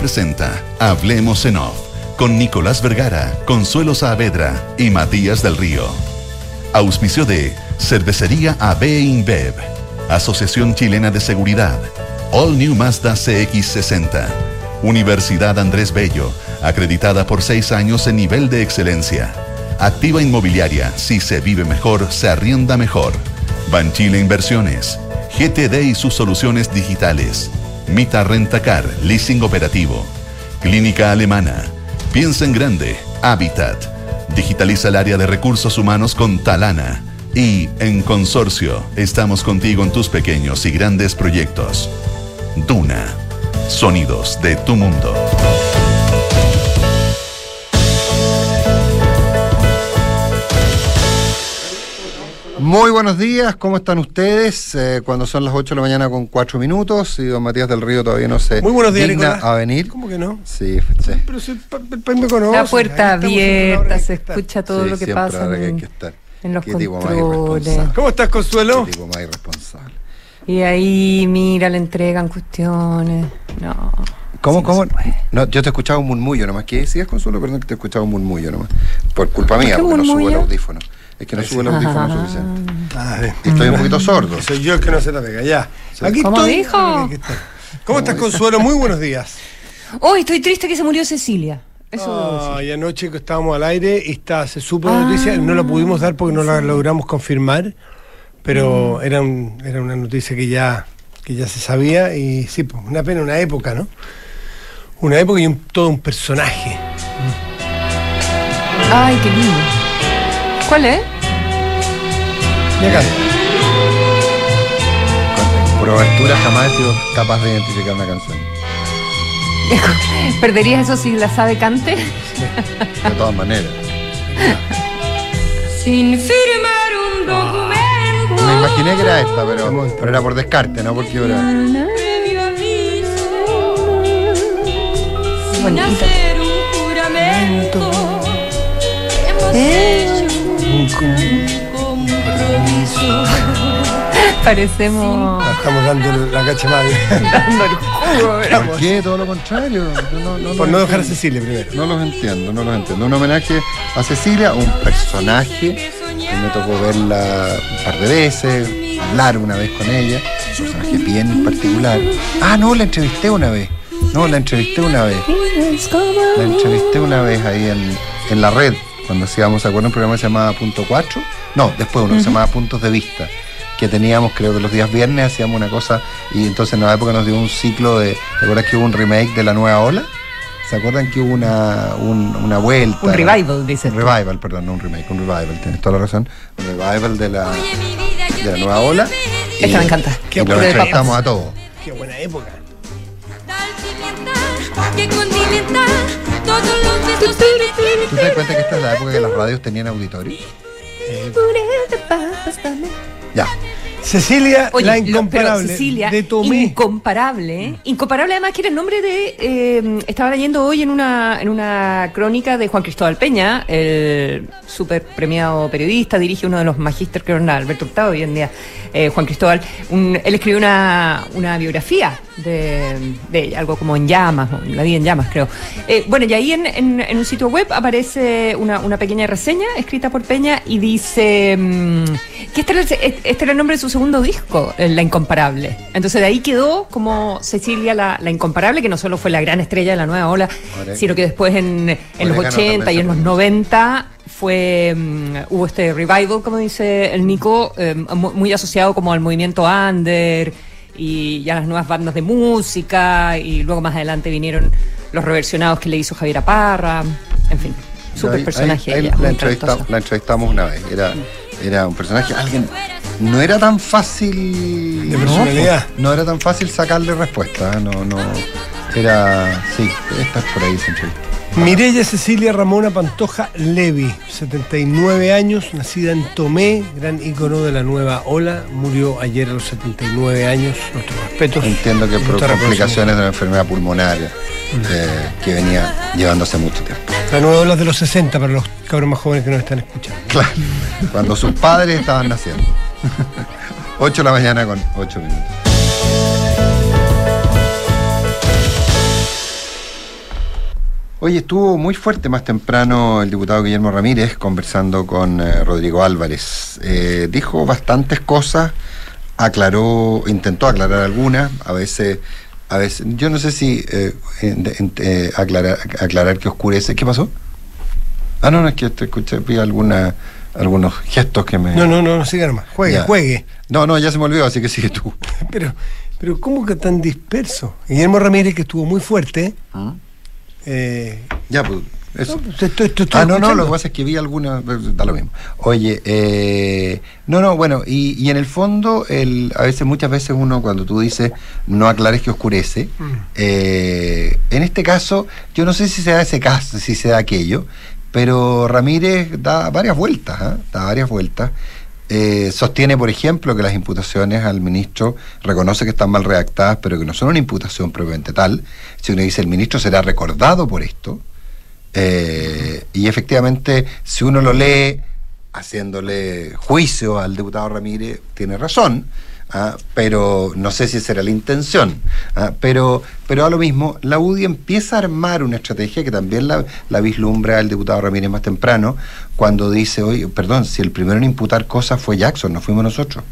presenta Hablemos en Off con Nicolás Vergara, Consuelo Saavedra y Matías del Río. Auspicio de Cervecería AB InBev, Asociación Chilena de Seguridad, All New Mazda CX60, Universidad Andrés Bello, acreditada por seis años en nivel de excelencia. Activa Inmobiliaria, si se vive mejor, se arrienda mejor. Banchile Inversiones, GTD y sus soluciones digitales. Mita Rentacar, leasing operativo. Clínica Alemana. Piensa en grande, Habitat. Digitaliza el área de recursos humanos con Talana. Y en Consorcio, estamos contigo en tus pequeños y grandes proyectos. Duna. Sonidos de tu mundo. Muy buenos días, ¿cómo están ustedes? Eh, cuando son las 8 de la mañana con 4 minutos y don Matías del Río todavía no se Muy buenos días, digna Nicolás. a venir. ¿Cómo que no? Sí, sí. Pero si el, pa- el país me conoce. La puerta ahí estamos en la hora abierta, que se está. escucha todo Sí, lo que siempre pasa ahora que hay en, que estar. en los Qué tipo más controles. irresponsable. ¿Cómo estás, Consuelo? Qué tipo más irresponsable. Y ahí, mira, le entregan cuestiones. No. ¿Cómo, así no cómo? se puede. No, yo te escuchaba un murmullo nomás. ¿Qué decías, Consuelo? Perdón que te escuchaba un murmullo nomás. Por culpa mía, qué porque no subo el murmullo? audífono. Es que no subo el audífono Ah. suficiente. Ah. Y estoy un poquito sordo. Soy yo el que no se la pega, ya. Aquí ¿Cómo estoy. dijo? Aquí estoy. ¿Cómo estás, Consuelo? Muy buenos días. Hoy estoy triste que se murió Cecilia. Eso. Ay, anoche que estábamos al aire y está, se supo la Ah, noticia, no la pudimos dar porque no la logramos confirmar, pero Mm. era, un- era una noticia que ya, que ya se sabía y sí, pues, una pena, una época, ¿no? Una época y un- todo un personaje. Ay, qué lindo. ¿Cuál es? Y acá, Con- Por abertura jamás he sido capaz de identificar una canción. ¿Perderías eso si la sabe cante? De todas maneras. Sin firmar un documento. Me imaginé que era esta, pero, pero era por descarte, no porque era. Bonita. hacer un juramento Eh. Parecemos estamos dando la cacha madre. dando el. ¿Por qué? Todo lo contrario. Yo no, no Por no dejar a. Cecilia primero. No los entiendo, no los entiendo. Un homenaje a Cecilia, un personaje que me tocó verla un par de veces, hablar una vez con ella, un personaje bien particular. Ah, no, la entrevisté una vez. No, la entrevisté una vez. La entrevisté una vez ahí en, en la red, cuando hacíamos, ¿se acuerdan? Un programa que se llamaba Punto 4. No, después uno que se llamaba Puntos de Vista, que teníamos, creo que los días viernes hacíamos una cosa, y entonces en la época nos dio un ciclo de, ¿te acuerdas que hubo un remake de La Nueva Ola? ¿Se acuerdan que hubo una, un- una vuelta? Un revival, dices Un revival, perdón, no un remake, un revival, tienes toda la razón. Un revival de la, Oye, mi vida, yo de la nueva ola. Esta me encanta. Y Qué lo buena entrevistamos a todos. Qué buena época. ¿Tú te das cuenta que esta es la época que las radios tenían auditorio? Ya. Cecilia, Oye, la lo- incomparable. Cecilia, de Tomé. incomparable, ¿eh? incomparable además que era el nombre de, eh, estaba leyendo hoy en una, en una crónica de Juan Cristóbal Peña, el súper premiado periodista, dirige uno de los magísteres que era Alberto Hurtado hoy en día, eh, Juan Cristóbal, un- él escribió una, una biografía de, de ella, algo como en llamas, la vida en llamas creo. Eh, bueno, y ahí en, en- en un sitio web aparece una, una pequeña reseña escrita por Peña y dice mm, que este era, el, este era el nombre de su segundo disco, eh, La Incomparable. Entonces de ahí quedó como Cecilia la, la Incomparable, que no solo fue la gran estrella de la nueva ola, sino que después en, en los Orégano 80 y en los se 90 fue mm, hubo este revival, como dice el Nico, eh, mu- muy asociado como al movimiento under y ya las nuevas bandas de música y luego más adelante vinieron los reversionados que le hizo Javier Aparra, en fin, súper personaje ahí- ahí ella, muy la, entrevista- la entrevistamos una vez. Era, era un personaje, alguien. No era tan fácil. De no, personalidad. No, era tan fácil sacarle respuesta. ¿eh? No, no. Era. Sí, esta es por ahí entrevista. Mireya Cecilia Ramona Pantoja Levi, 79 años, nacida en Tomé, gran ícono de la nueva ola, murió ayer a los 79 años, nuestros respetos. Entiendo que por complicaciones de una enfermedad pulmonar eh, que venía llevándose mucho tiempo. La nueva ola es de los 60 para los cabros más jóvenes que nos están escuchando. Claro. Cuando sus padres estaban naciendo. 8 de la mañana con 8 minutos. Oye, estuvo muy fuerte más temprano el diputado Guillermo Ramírez conversando con eh, Rodrigo Álvarez. Eh, dijo bastantes cosas, aclaró, intentó aclarar algunas, a veces, a veces, yo no sé si eh, aclarar, aclarar que oscurece. ¿Qué pasó? Ah, no, no, es que te escuché, vi alguna, algunos gestos que me. No, no, no, no siga nomás. Juegue, Ya. juegue. No, no, ya se me olvidó, así que sigue tú. Pero, pero ¿cómo que tan disperso? Guillermo Ramírez, que estuvo muy fuerte. eh, Ya, pues, eso. no, pues, estoy Ah, no, no, lo que pasa es que vi alguna, da lo mismo. Oye, eh, no, no, bueno, y, y en el fondo, el, a veces, muchas veces uno cuando tú dices no aclares que oscurece, Mm. eh, en este caso, yo no sé si se da ese caso, si se da aquello, pero Ramírez da varias vueltas, ¿ah? da varias vueltas. Eh, sostiene, por ejemplo, que las imputaciones al ministro reconoce que están mal redactadas, pero que no son una imputación propiamente tal. Si uno dice el ministro será recordado por esto, eh, y efectivamente, si uno lo lee haciéndole juicio al diputado Ramírez, tiene razón, ah, pero no sé si esa era la intención. ah, pero, pero a lo mismo, la UDI empieza a armar una estrategia que también la, la vislumbra el diputado Ramírez más temprano, cuando dice, oye, perdón, si el primero en imputar cosas fue Jackson, no fuimos nosotros.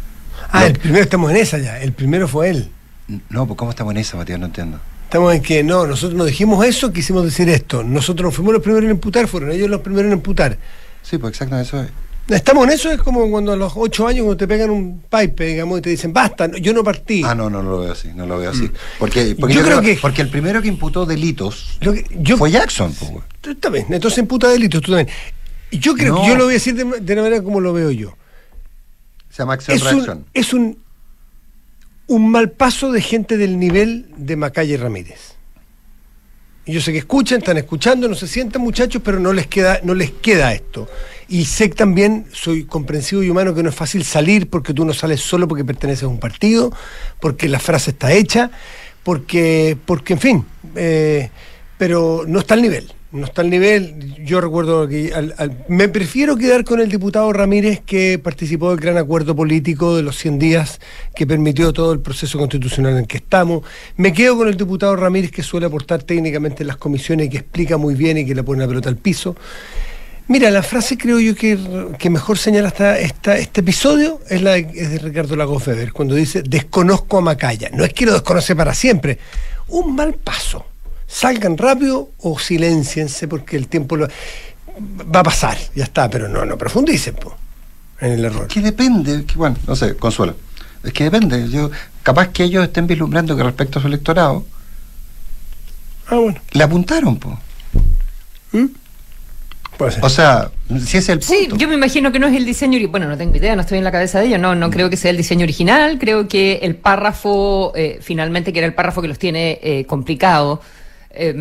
Ah, el primero estamos en esa ya. El primero fue él. No, pues ¿cómo estamos en esa, Matías? No entiendo. Estamos en que no, nosotros no dijimos eso, quisimos decir esto. Nosotros no fuimos los primeros en imputar, fueron ellos los primeros en imputar. Sí, pues exactamente eso es. Estamos en eso, es como cuando a los ocho años cuando te pegan un pipe, digamos, y te dicen, basta, no- yo no partí. Ah, no, no lo veo así, no lo veo así. Porque, porque Yo creo que- Porque el primero que imputó delitos Lo que- yo, fue Jackson, pues. Tú también, entonces imputa delitos, tú también. Yo creo No. que yo lo voy a decir de, de la manera como lo veo yo. Se llama Es un, es un, un mal paso de gente del nivel de Macaya y Ramírez. Y yo sé que escuchan, están escuchando, no se sientan muchachos, pero no les queda, no les queda esto. Y sé también, soy comprensivo y humano, que no es fácil salir porque tú no sales solo porque perteneces a un partido, porque la frase está hecha, porque, porque en fin, eh, pero no está al nivel. No está al nivel. Yo recuerdo que al- al- me prefiero quedar con el diputado Ramírez que participó del gran acuerdo político de los 100 días que permitió todo el proceso constitucional en el que estamos. Me quedo con el diputado Ramírez que suele aportar técnicamente en las comisiones y que explica muy bien y que le pone la pelota al piso. Mira, la frase creo yo que, que mejor señala esta, este episodio es la de, es de Ricardo Lagos cuando dice desconozco a Macaya. No es que lo desconoce para siempre, un mal paso. Salgan rápido o silenciense porque el tiempo lo, va a pasar, ya está, pero no, no profundicen po, en el error. Que depende, que bueno, no sé, Consuelo. Es que depende. Yo, capaz que ellos estén vislumbrando que respecto a su electorado, Ah, bueno, le apuntaron, pues. puede ser. O sea, si es el punto. Sí, yo me imagino que no es el diseño, bueno, no tengo idea, no estoy en la cabeza de ellos, no, no creo que sea el diseño original, creo que el párrafo, eh, finalmente, que era el párrafo que los tiene eh, complicado, eh,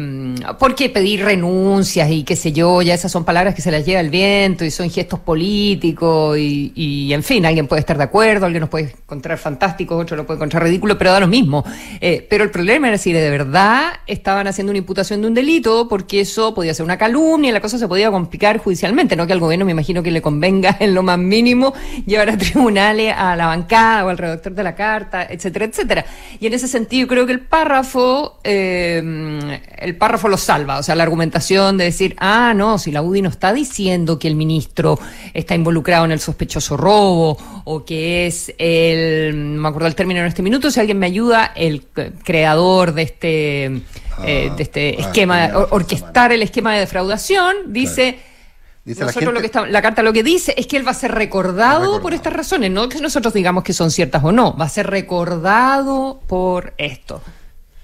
porque pedir renuncias y qué sé yo, ya esas son palabras que se las lleva el viento y son gestos políticos y, y, en fin, alguien puede estar de acuerdo, alguien nos puede encontrar fantástico, otro lo puede encontrar ridículo, pero da lo mismo. Eh, pero el problema era si de verdad estaban haciendo una imputación de un delito, porque eso podía ser una calumnia y la cosa se podía complicar judicialmente, no que al gobierno me imagino que le convenga en lo más mínimo llevar a tribunales a la bancada o al redactor de la carta, etcétera, etcétera. Y en ese sentido creo que el párrafo, eh, el párrafo lo salva, o sea, la argumentación de decir, ah, no, si la UDI no está diciendo que el ministro está involucrado en el sospechoso robo o que es el, no me acuerdo el término en este minuto, si alguien me ayuda, el creador de este, eh, de este Ah, esquema, ah, or- orquestar el esquema de defraudación, dice... Dice la nosotros gente- lo que está- la carta lo que dice es que él va a ser recordado, Recordado. por estas razones, no que nosotros digamos que son ciertas o no, va a ser recordado por esto.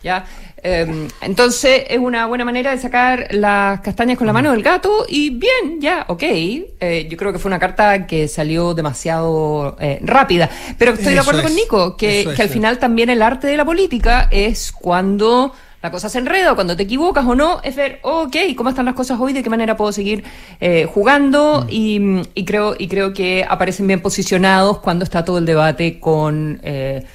¿Ya? Eh, entonces es una buena manera de sacar las castañas con la mano del gato y bien, ya, ok. Eh, yo creo que fue una carta que salió demasiado eh, rápida. Pero estoy de acuerdo es, con Nico, que, es, que al final también el arte de la política es cuando la cosa se enreda, cuando te equivocas o no, es ver, ok, ¿cómo están las cosas hoy? ¿De qué manera puedo seguir eh, jugando? Y, y creo, y creo que aparecen bien posicionados cuando está todo el debate con... eh,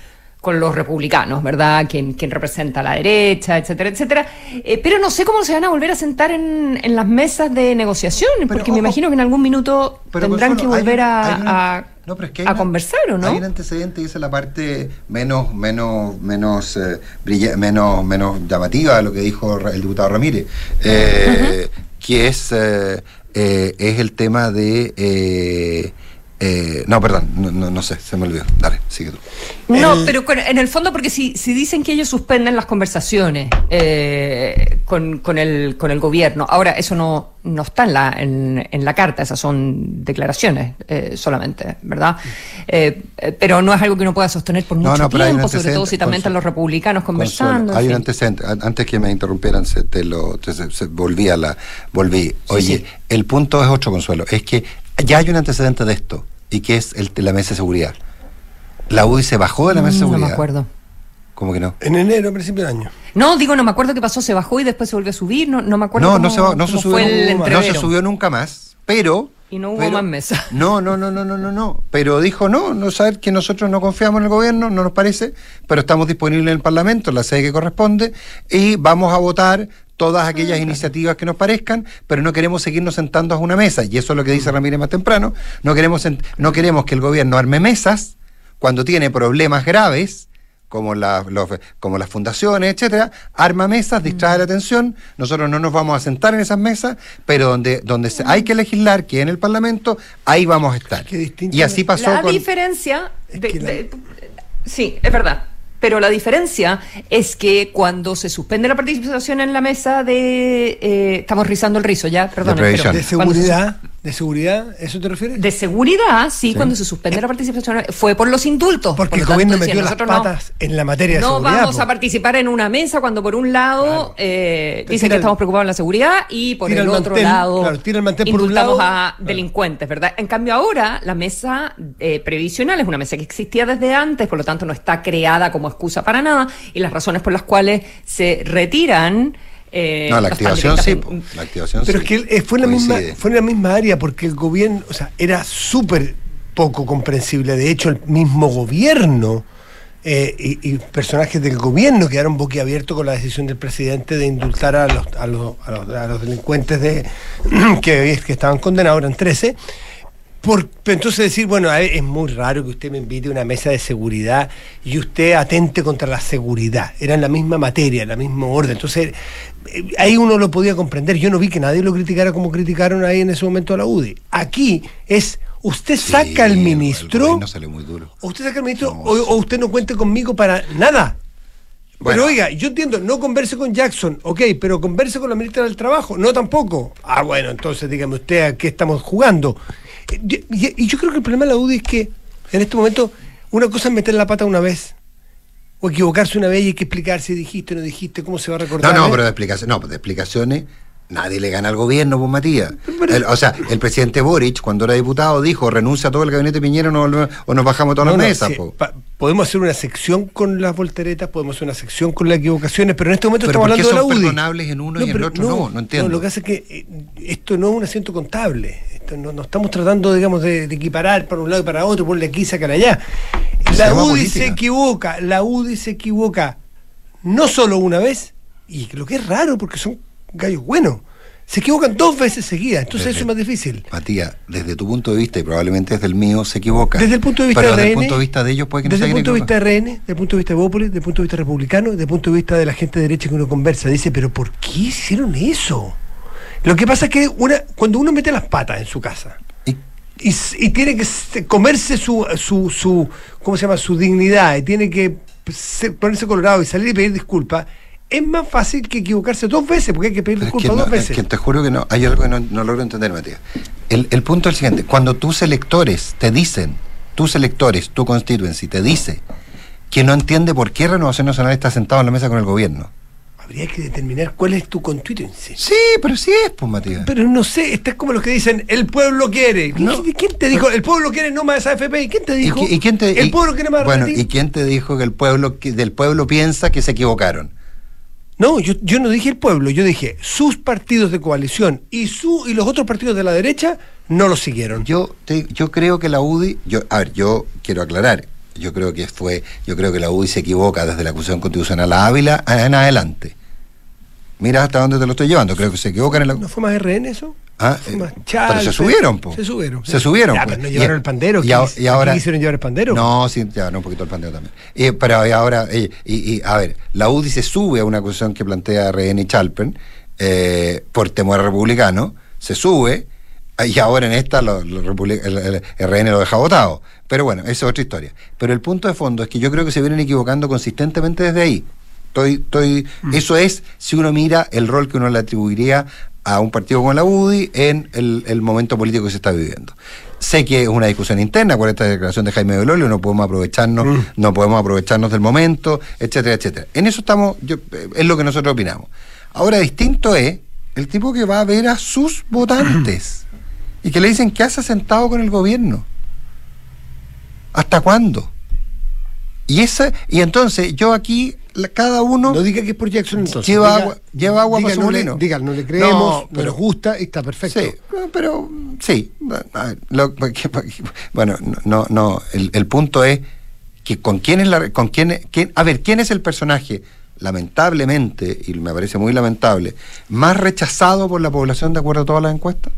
con los republicanos, ¿verdad? Quien, quien representa a la derecha, etcétera, etcétera. Eh, pero no sé cómo se van a volver a sentar en, en las mesas de negociación, porque me ojo, imagino que en algún minuto tendrán Consuelo, que volver un- a, a No, pero es que hay a una- conversar, ¿o no? Hay un antecedente y esa es la parte menos, menos, menos, eh, brilla- menos, menos llamativa de lo que dijo el diputado Ramírez, eh, que es, es el tema de... eh, no, perdón, no, no, no sé, se me olvidó. Dale, sigue tú. No, El- pero con- en el fondo, porque si, si dicen que ellos suspenden las conversaciones eh, con, con el, con el gobierno, ahora eso no, no está en la, en, en la carta, esas son declaraciones eh, solamente, ¿verdad? Eh, eh, pero no es algo que uno pueda sostener por No, mucho no, pero hay un tiempo, sobre todo si también están los republicanos conversando. Consuelo, hay un fin. antecedente. An- Antes que me interrumpieran, se, te lo, te- se, se- volví a la. Volví. Oye, sí. el punto es otro, Consuelo. Es que ya hay un antecedente de esto, y que es el, la mesa de seguridad. La UDI se bajó de la mesa de Mm, seguridad. No me acuerdo. ¿Cómo que no? En enero, a principio del año. No, digo, no me acuerdo qué pasó, se bajó y después se volvió a subir, no, no me acuerdo No, cómo, no se, no se subió, no se subió nunca más, pero... Y no hubo pero- más mesa. No, no, no, no, no, no, no. Pero dijo, no, no saber que nosotros no confiamos en el gobierno, no nos parece, pero estamos disponibles en el Parlamento, en la sede que corresponde, y vamos a votar todas aquellas iniciativas que nos parezcan, pero no queremos seguirnos sentando a una mesa, y eso es lo que dice Ramírez más temprano, no queremos, no queremos que el gobierno arme mesas cuando tiene problemas graves, como, la- los- como las fundaciones, etcétera, arma mesas, distrae Mm. la atención, nosotros no nos vamos a sentar en esas mesas, pero donde, donde se- hay que legislar, que en el Parlamento, ahí vamos a estar. Qué distinto. Y así pasó la con... diferencia. Es de- que la- de- sí, es verdad. Pero la diferencia es que cuando se suspende la participación en la mesa de. eh, estamos rizando el rizo ya, perdón. previsión. De seguridad, de seguridad, ¿eso te refieres? De seguridad, sí, cuando se suspende la participación fue por los indultos. Porque Por el tanto, gobierno metió las no- patas en la materia de no seguridad. vamos po. a participar en una mesa cuando por un lado Claro. eh, dicen que el- estamos preocupados en la seguridad y por el otro lado claro, tira el mantel por un lado, a claro. delincuentes, ¿verdad? En cambio ahora la mesa eh, previsional es una mesa que existía desde antes, por lo tanto no está creada como excusa para nada y las razones por las cuales se retiran eh, No, la activación sí, la activación Pero sí. es que eh, fue en la misma, fue en la misma área porque el gobierno, o sea, era súper poco comprensible. De hecho, el mismo gobierno eh, y, y personajes del gobierno quedaron boquiabiertos con la decisión del presidente de indultar a los, a los, a los, a los delincuentes de, que, que estaban condenados, eran 13. Por, pero entonces decir, bueno, ver, es muy raro que usted me invite a una mesa de seguridad y usted atente contra la seguridad. Era en la misma materia, en la misma orden. Entonces, eh, ahí uno lo podía comprender. Yo no vi que nadie lo criticara como criticaron ahí en ese momento a la UDI. Aquí es, usted saca al el ministro, gobierno salió muy duro. usted saca al ministro, No, o, usted no cuente conmigo para nada. Bueno. Pero oiga, yo entiendo, no converse con Jackson, ok, pero converse con la ministra del Trabajo, no tampoco. Ah, bueno, entonces dígame usted a qué estamos jugando. Y, yo creo que el problema de la UDI es que en este momento una cosa es meter la pata una vez, o equivocarse una vez y hay que explicar si dijiste o no dijiste, cómo se va a recordar. No, no, ¿eh? pero de explicaciones, no, de explicaciones nadie le gana al gobierno, pues Matías. El- o sea, el presidente Boric, cuando era diputado, dijo, renuncia a todo el gabinete Piñera no- o nos bajamos todas No, las mesas. sí, po. pa- podemos hacer una sección con las volteretas, podemos hacer una sección con las equivocaciones, pero en este momento estamos ¿por qué hablando de la son UDI. perdonables en uno y en el otro no? No entiendo. lo que hace es que eh, esto no es un asiento contable. Esto no, no estamos tratando, digamos, de, de equiparar para un lado y para otro, ponle aquí, sacar allá. La UDI política. se equivoca, la UDI se equivoca no solo una vez, y lo que es raro porque son gallos buenos, se equivocan dos veces seguidas, entonces Desde- eso es más difícil. Matías, desde tu punto de vista y probablemente desde el mío, se equivoca. Desde el punto de vista Pero de desde el RN, punto de vista de ellos puede que no desde el punto de vista de RN, desde el punto de vista de Bópolis, desde el punto de vista republicano, desde el punto de vista de la gente de derecha que uno conversa, dice, pero ¿por qué hicieron eso? Lo que pasa es que una, cuando uno mete las patas en su casa Y- y, tiene que se- comerse su, su, su, ¿cómo se llama? su dignidad y tiene que se- ponerse colorado y salir y pedir disculpas, es más fácil que equivocarse dos veces, porque hay que pedir es disculpas dos no, es veces. que te juro que no, hay algo que no, no logro entender, Matías. El, el punto es el siguiente, cuando tus electores te dicen, tus electores, tu constituency, te dice que no entiende por qué Renovación Nacional está sentado en la mesa con el gobierno. Habría que determinar cuál es tu constituency. Sí, pero sí es, pues, Matías. Pero no sé, está como los que dicen, el pueblo quiere. No. ¿Quién- ¿Quién te dijo? El pueblo quiere no más AFP. ¿Y quién te ¿Y, dijo? qui- y quién te, El y- pueblo quiere más Bueno. ¿y quién te dijo que el pueblo que del pueblo piensa que se equivocaron? No, yo, yo no dije el pueblo, yo dije sus partidos de coalición y su y los otros partidos de la derecha no lo siguieron. Yo te- yo creo que la UDI, yo, a ver, yo quiero aclarar, yo creo que fue, yo creo que la UDI se equivoca desde la acusación constitucional a Ávila en adelante. Mira hasta dónde te lo estoy llevando. Creo que se equivocan en la. ¿No fue más RN eso? Ah, Fue pero se subieron, po. Se subieron. Se subieron, Ya, pues. pero no Y- llevaron el pandero. y ¿qué a- hic- y ahora- ¿qué quisieron llevar el pandero? No, sí, no, un poquito el pandeo también. Eh, pero ahora, eh, y, y, a ver, la UDI se sube a una acusación que plantea RN y Chalpen eh, por temor republicano, se sube, y ahora en esta lo- lo republi- el, el RN lo deja votado. Pero bueno, esa es otra historia. Pero el punto de fondo es que yo creo que se vienen equivocando consistentemente desde ahí. Estoy, estoy, Eso es si uno mira el rol que uno le atribuiría a un partido como la UDI en el, el momento político que se está viviendo. Sé que es una discusión interna, con esta declaración de Jaime Belolio, no podemos aprovecharnos, no podemos aprovecharnos del momento, etcétera, etcétera. En eso estamos, yo, es lo que nosotros opinamos. Ahora, distinto es el tipo que va a ver a sus votantes y que le dicen que hace sentado con el gobierno. ¿Hasta cuándo? Y esa, y entonces yo aquí, la- cada uno No diga que es por Jackson entonces. Lleva Diga- agua- lleva agua diga, para su no le- molino. Diga, no le creemos, No, pero- nos gusta y está perfecto. Sí, pero sí. lo- bueno, no, no, el, el punto es que con quién es la, con quién, quién- a ver, quién es el personaje, lamentablemente, y me parece muy lamentable, más rechazado por la población de acuerdo a todas las encuestas.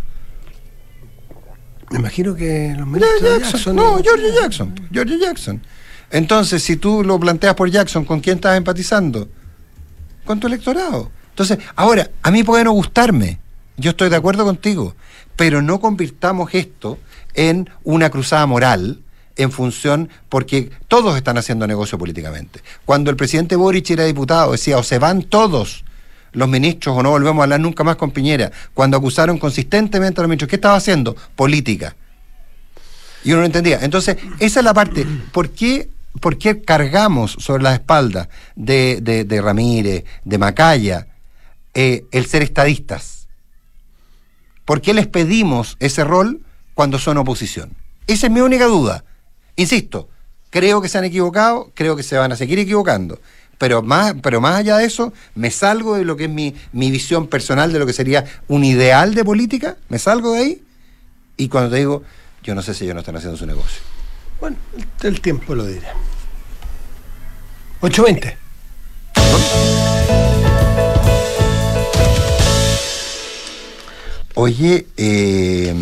Me imagino que los ministros de. Jackson- No, George Jackson. George Jackson. Entonces, si tú lo planteas por Jackson, ¿con quién estás empatizando? Con tu electorado. Entonces, ahora, a mí puede no gustarme. Yo estoy de acuerdo contigo. Pero no convirtamos esto en una cruzada moral en función, porque todos están haciendo negocio políticamente. Cuando el presidente Boric era diputado, decía, o se van todos los ministros o no volvemos a hablar nunca más con Piñera. Cuando acusaron consistentemente a los ministros, ¿qué estaba haciendo? Política. Y uno no entendía. Entonces, esa es la parte. ¿Por qué, por qué cargamos sobre la espalda de, de- de Ramírez, de Macaya, eh, el ser estadistas? ¿Por qué les pedimos ese rol cuando son oposición? Esa es mi única duda. Insisto, creo que se han equivocado, creo que se van a seguir equivocando. Pero más, pero más allá de eso, me salgo de lo que es mi, mi visión personal de lo que sería un ideal de política, me salgo de ahí y cuando te digo, yo no sé si ellos no están haciendo su negocio. Bueno, el, tiempo lo dirá. 8.20. Oye, eh,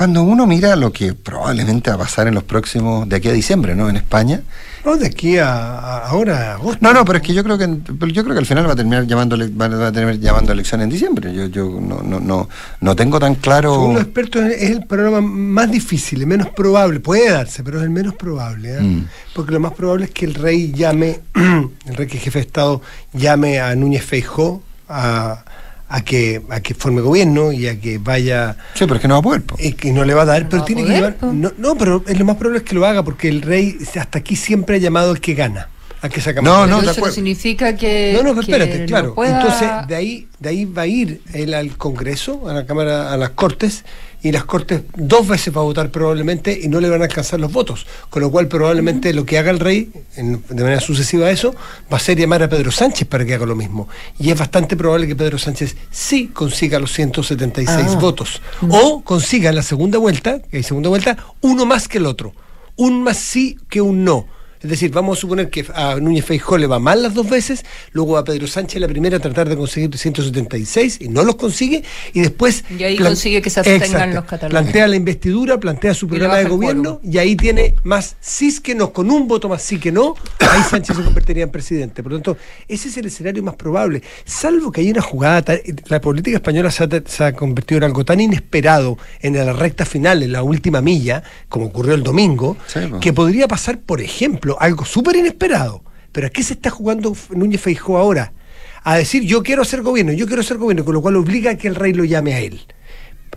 cuando uno mira lo que probablemente va a pasar en los próximos, de aquí a diciembre, ¿no? En España. No, de aquí a, a- ahora, a agosto. No, no, pero es que yo creo que yo creo que al final va a terminar llamando va a terminar llamando elecciones en diciembre. Yo, yo no, no, no, no tengo tan claro. Según los expertos, es el programa más difícil, el menos probable. Puede darse, pero es el menos probable. ¿eh? Mm. Porque lo más probable es que el rey llame, el rey que es jefe de Estado, llame a Núñez Feijó a, a, que, a que forme gobierno y a que vaya. Sí, pero es que no va a poder. po. que no le va a dar, No pero a tiene que llevar. po. No, no, pero es lo más probable es que lo haga porque el rey hasta aquí siempre ha llamado al que gana, al que saca No, más no, eso no significa que. No, no, pero que espérate, no claro. pueda- Entonces, de ahí, de ahí va a ir él al Congreso, a la Cámara, a las Cortes, y las Cortes dos veces va a votar probablemente y no le van a alcanzar los votos. Con lo cual, probablemente lo que haga el rey, en- de manera sucesiva a eso, va a ser llamar a Pedro Sánchez para que haga lo mismo. Y es bastante probable que Pedro Sánchez sí consiga los 176 Ah. votos. O consiga en la segunda vuelta, que hay segunda vuelta, uno más que el otro. Un más sí que un no. Es decir, vamos a suponer que a Núñez Feijó le va mal las dos veces, luego a Pedro Sánchez la primera a tratar de conseguir 176 y no los consigue, y después... Y ahí consigue que se abstengan Exacto. los catalanes. Plantea la investidura, plantea su programa de gobierno, y ahí tiene más sí que no, con un voto más sí que no, ahí Sánchez se convertiría en presidente. Por lo tanto, ese es el escenario más probable. Salvo que hay una jugada, la política española se ha, se ha convertido en algo tan inesperado en la recta final, en la última milla, como ocurrió el domingo, Sí, po. que podría pasar, por ejemplo, algo súper inesperado. Pero ¿a qué se está jugando Núñez Feijó ahora? A decir, yo quiero hacer gobierno, yo quiero hacer gobierno, con lo cual obliga a que el rey lo llame a él.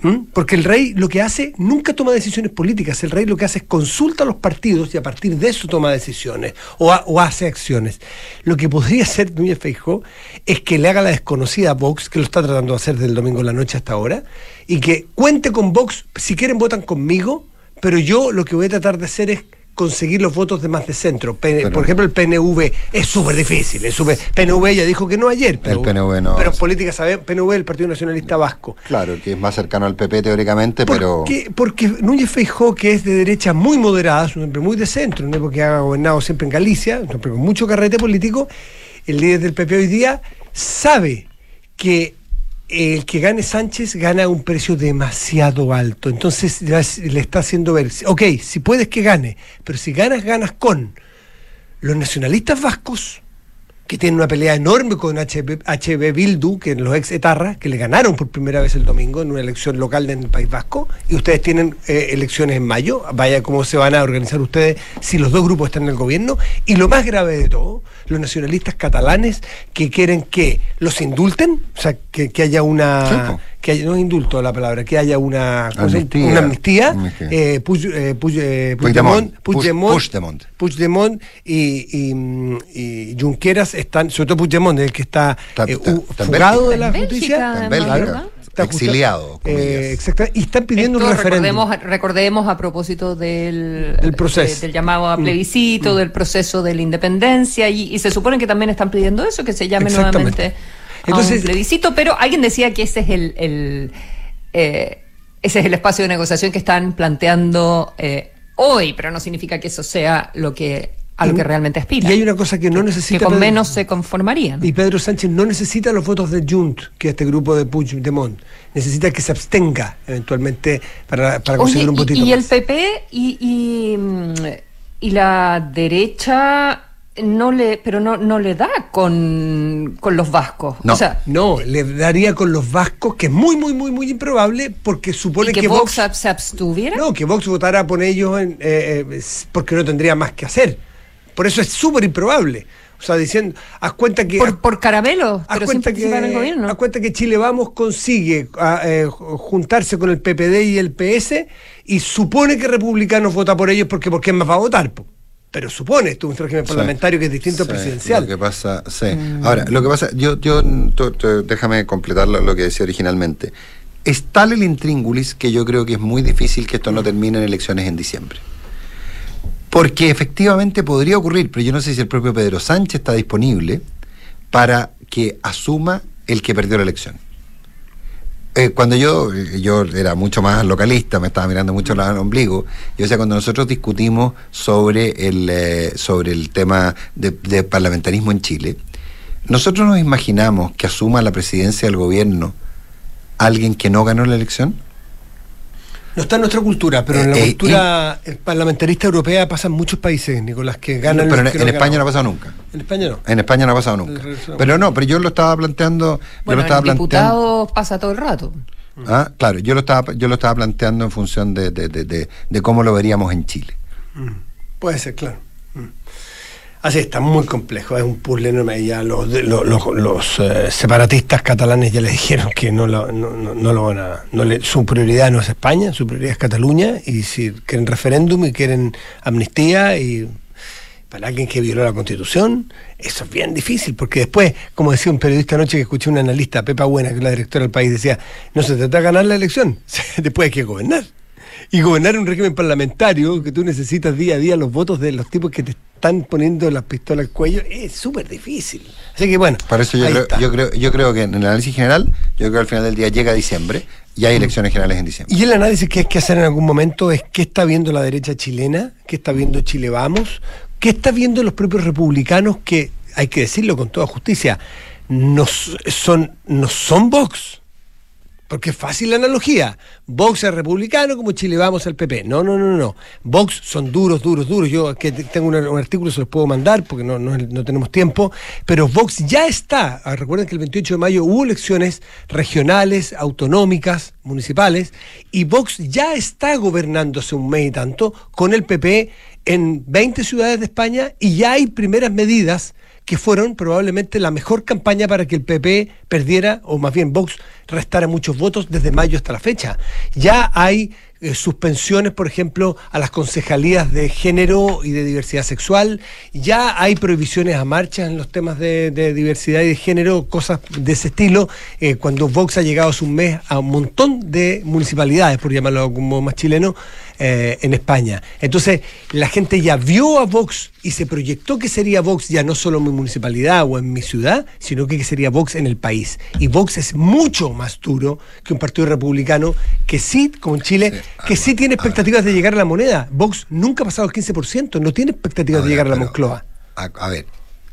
¿Mm? Porque el rey lo que hace nunca toma decisiones políticas, el rey lo que hace es consulta a los partidos y a partir de eso toma decisiones o, o hace acciones. Lo que podría hacer Núñez Feijó es que le haga la desconocida a Vox, que lo está tratando de hacer desde el domingo en la noche hasta ahora, y que cuente con Vox, si quieren votan conmigo, pero yo lo que voy a tratar de hacer es conseguir los votos de más de centro. Pero- por ejemplo, el PNV es súper difícil. Es súper- PNV ya dijo que no ayer, pero, PNV no. pero en política sabe, PNV, el Partido Nacionalista Vasco. Claro, que es más cercano al PP teóricamente, ¿Por pero. Porque Núñez Feijó, que es de derecha muy moderada, es un hombre muy de centro, ¿no? porque ha gobernado siempre en Galicia, un hombre con mucho carrete político, el líder del PP hoy día sabe que el que gane Sánchez gana un precio demasiado alto. Entonces le está haciendo ver, ok, si puedes que gane, pero si ganas, ganas con los nacionalistas vascos, que tienen una pelea enorme con HB, HB Bildu, que los ex etarras, que le ganaron por primera vez el domingo en una elección local en el País Vasco, y ustedes tienen eh, elecciones en mayo, vaya cómo se van a organizar ustedes si los dos grupos están en el gobierno, y lo más grave de todo, los nacionalistas catalanes que quieren que los indulten, o sea, que, que haya una... Que haya, no es indulto la palabra, que haya una. Amnistía. una amnistía, Amnistía. eh, Puig- eh, Puig- eh, Puigdemont. Puigdemont, Puigdemont, Puigdemont. Y, y, y Junqueras están, sobre todo Puigdemont, el que está, Está- eh, está- fugado de la justicia. Bélgica, Está Bélgica, ¿verdad? Está exiliado. Eh, exacta- y están pidiendo Esto un referéndum. recordemos, recordemos a propósito del, Del proceso. de- del llamado a plebiscito, del proceso de la independencia, y, y se supone que también están pidiendo eso, que se llame nuevamente a Entonces- un plebiscito, pero alguien decía que ese es el, el, eh, ese es el espacio de negociación que están planteando eh, hoy, pero no significa que eso sea lo que a lo que realmente aspira. Y hay una cosa que no que necesita. con Pedro- menos se conformarían. Y Pedro Sánchez no necesita los votos de Junt, que es este grupo de Puigdemont. Necesita que se abstenga eventualmente para, para conseguir Oye, un votito y, el más. PP y, y, mm, y la derecha no le pero no no le da con, con los vascos No. o sea No, le daría con los vascos, que es muy, muy, muy, muy improbable, porque supone y que, que Vox, se abstuviera No, que Vox votara por ellos en, eh, eh, porque no tendría más que hacer. Por eso es súper improbable. O sea, diciendo, haz cuenta que. por, por caramelo haz pero sin cuenta participar en el que, gobierno haz cuenta que Chile Vamos consigue ah, eh, ju- juntarse con el PPD y el PS y supone que Republicanos vota por ellos porque, porque más va a votar. po. Pero supone, esto es un régimen Sí. parlamentario que es distinto al presidencial. Lo que pasa, sí. Ahora, lo que pasa, yo, yo tú- tú- déjame completar lo, lo que decía originalmente. Es tal el intríngulis que yo creo que es muy difícil que esto no termine en elecciones en diciembre. Porque efectivamente podría ocurrir, pero yo no sé si el propio Pedro Sánchez está disponible para que asuma el que perdió la elección. Eh, cuando yo, eh, yo era mucho más localista, me estaba mirando mucho al ombligo, yo decía, cuando nosotros discutimos sobre el, eh, sobre el tema de parlamentarismo en Chile, nosotros nos imaginamos que asuma la presidencia del gobierno alguien que no ganó la elección. No está en nuestra cultura, pero en la Eh, eh, cultura eh, parlamentarista europea pasan muchos países, Nicolás, que ganan. pero en, que en no España no ha pasado nunca. En España no. En España no ha pasado nunca. Pero no, pero yo lo estaba planteando. yo bueno lo estaba el planteando. diputado pasa todo el rato Ah, claro, yo lo estaba, yo lo estaba planteando en función de, de, de, de- de cómo lo veríamos en Chile. Puede ser, claro. Así está, muy complejo, es un puzzle enorme. Ya los, los, los- eh, separatistas catalanes ya le dijeron que no lo, no, no- no lo van a. No le- su prioridad no es España, su prioridad es Cataluña. Y si quieren referéndum y quieren amnistía y para alguien que violó la constitución, eso es bien difícil, porque después, como decía un periodista anoche que escuché un analista, Pepa Buena, que es la directora del país, decía, no se trata de ganar la elección, después hay que gobernar. Y gobernar un régimen parlamentario, que tú necesitas día a día los votos de los tipos que te están poniendo las pistolas al cuello, es súper difícil. Así que bueno, Por eso yo creo, yo creo, yo creo que en el análisis general, yo creo que al final del día llega diciembre y hay elecciones generales en diciembre. Y el análisis que hay que hacer en algún momento es qué está viendo la derecha chilena, qué está viendo Chile Vamos, qué está viendo los propios republicanos que, hay que decirlo con toda justicia, no son, no son Vox. Porque es fácil la analogía. Vox es republicano como Chile Vamos al PP. No, no, no, no. Vox son duros, duros, duros. Yo que te- tengo una- un artículo, se los puedo mandar porque no, no, no tenemos tiempo. Pero Vox ya está. Ah, Recuerden que el 28 de mayo hubo elecciones regionales, autonómicas, municipales. Y Vox ya está gobernando hace un mes y tanto con el PP en 20 ciudades de España y ya hay primeras medidas que fueron probablemente la mejor campaña para que el PP perdiera, o más bien Vox restara muchos votos desde mayo hasta la fecha. Ya hay eh, suspensiones, por ejemplo, a las concejalías de género y de diversidad sexual, ya hay prohibiciones a marchas en los temas de, diversidad y de género, cosas de ese estilo, eh, cuando Vox ha llegado hace un mes a un montón de municipalidades, por llamarlo como más chileno, eh, en España. Entonces, la gente ya vio a Vox y se proyectó que sería Vox ya no solo en mi municipalidad o en mi ciudad, sino que sería Vox en el país. Y Vox es mucho más duro que un partido republicano que sí, como en Chile, Sí, que ah, sí tiene a ver. expectativas de llegar a la moneda. Vox nunca ha pasado el 15%, no tiene expectativas de llegar a la pero- Moncloa. A, a ver,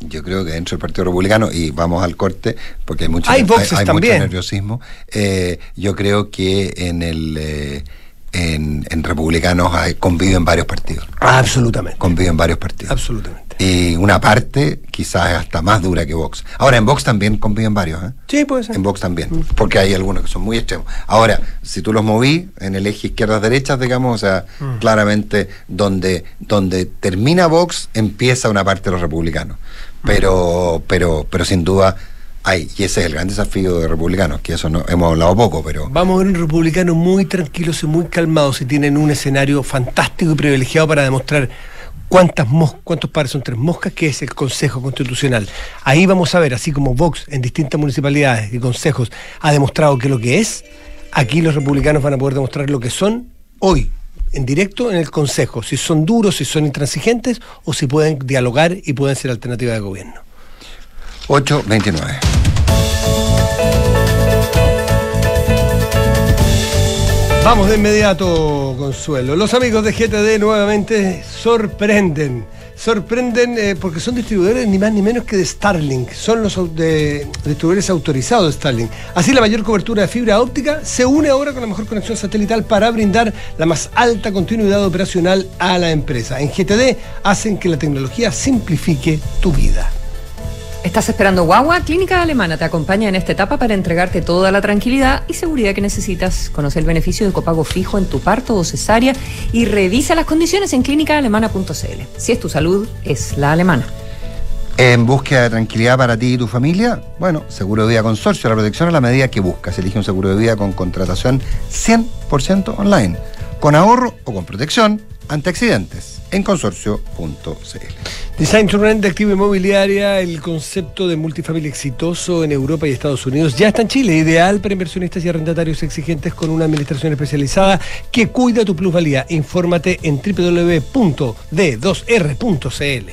Yo creo que dentro del Partido Republicano, y vamos al corte, porque hay mucho, Hay voces mucho también. nerviosismo, eh, yo creo que en el eh, en, en republicanos hay, conviven varios partidos. Absolutamente. Conviven varios partidos. Absolutamente. Y una parte quizás es hasta más dura que Vox. Ahora, en Vox también conviven varios, ¿eh? Sí, puede ser. En Vox también, porque hay algunos que son muy extremos. Ahora, si tú los moví en el eje izquierdas-derechas, digamos, o sea, claramente donde, donde termina Vox, empieza una parte de los republicanos. Pero, pero, pero sin duda hay, y ese es el gran desafío de republicanos, que eso no hemos hablado poco, pero Vamos a ver un republicano muy tranquilos y muy calmados y tienen un escenario fantástico y privilegiado para demostrar cuántas mos- cuántos pares son tres moscas, que es el Consejo Constitucional. Ahí vamos a ver, así como Vox en distintas municipalidades y consejos ha demostrado que lo que es, aquí los republicanos van a poder demostrar lo que son hoy, en directo en el Consejo, si son duros, si son intransigentes o si pueden dialogar y pueden ser alternativa de gobierno. 829. Vamos de inmediato, Consuelo. Los amigos de GTD nuevamente sorprenden. Sorprenden eh, porque son distribuidores ni más ni menos que de Starlink. Son los de- distribuidores autorizados de Starlink. Así la mayor cobertura de fibra óptica se une ahora con la mejor conexión satelital para brindar la más alta continuidad operacional a la empresa. En GTD hacen que la tecnología simplifique tu vida. ¿Estás esperando guagua? Clínica Alemana te acompaña en esta etapa para entregarte toda la tranquilidad y seguridad que necesitas. Conoce el beneficio de copago fijo en tu parto o cesárea y revisa las condiciones en clínicaalemana.cl. Si es tu salud, es la alemana. En búsqueda de tranquilidad para ti y tu familia, bueno, Seguro de Vida Consorcio, la protección a la medida que buscas. Elige un seguro de vida con contratación 100% online, con ahorro o con protección ante accidentes, en consorcio.cl. Design to Rent de Activo Inmobiliaria, el concepto de multifamily exitoso en Europa y Estados Unidos, ya está en Chile, ideal para inversionistas y arrendatarios exigentes con una administración especializada que cuida tu plusvalía. Infórmate en www.d2r.cl.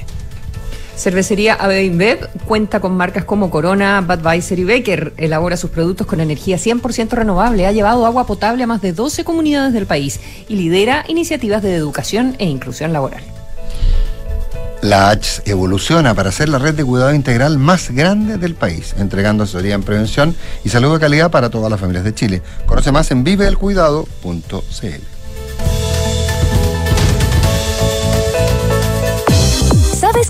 Cervecería AB cuenta con marcas como Corona, Budweiser y Becker. Elabora sus productos con energía 100% renovable. Ha llevado agua potable a más de 12 comunidades del país y lidera iniciativas de educación e inclusión laboral. La H evoluciona para ser la red de cuidado integral más grande del país, entregando asesoría en prevención y salud de calidad para todas las familias de Chile. Conoce más en viveelcuidado.cl.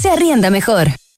se arrienda mejor.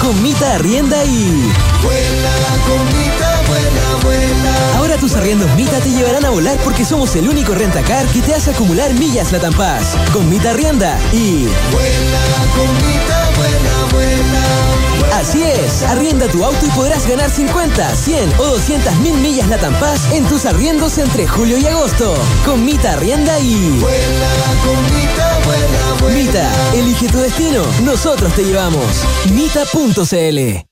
Comita arrienda y. Ahora tus arriendos Mita te llevarán a volar porque somos el único rentacar que te hace acumular millas Latam Paz. Con Mita arrienda y. Así es, arrienda tu auto y podrás ganar 50, 100 o 200 mil millas Latam Paz en tus arriendos entre julio y agosto. Con Mita arrienda y. Mita, elige tu destino, nosotros te llevamos. Mita.cl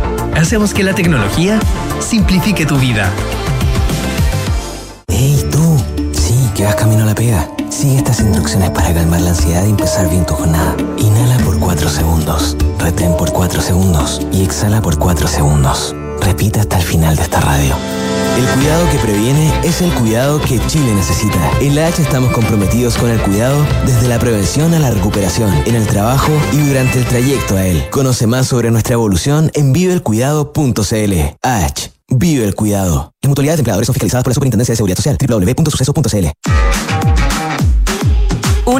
hacemos que la tecnología simplifique tu vida. ¡Ey, tú! Sí, que vas camino a la pega. Sigue estas instrucciones para calmar la ansiedad y empezar bien tu jornada. Inhala por 4 segundos, retén por 4 segundos y exhala por 4 segundos. Repita hasta el final de esta radio. El cuidado que previene es el cuidado que Chile necesita. En la H estamos comprometidos con el cuidado desde la prevención a la recuperación, en el trabajo y durante el trayecto a él. Conoce más sobre nuestra evolución en viveelcuidado.cl. H. Vive el cuidado. Las mutualidades de empleadores son fiscalizadas por la Superintendencia de Seguridad Social. www.suceso.cl.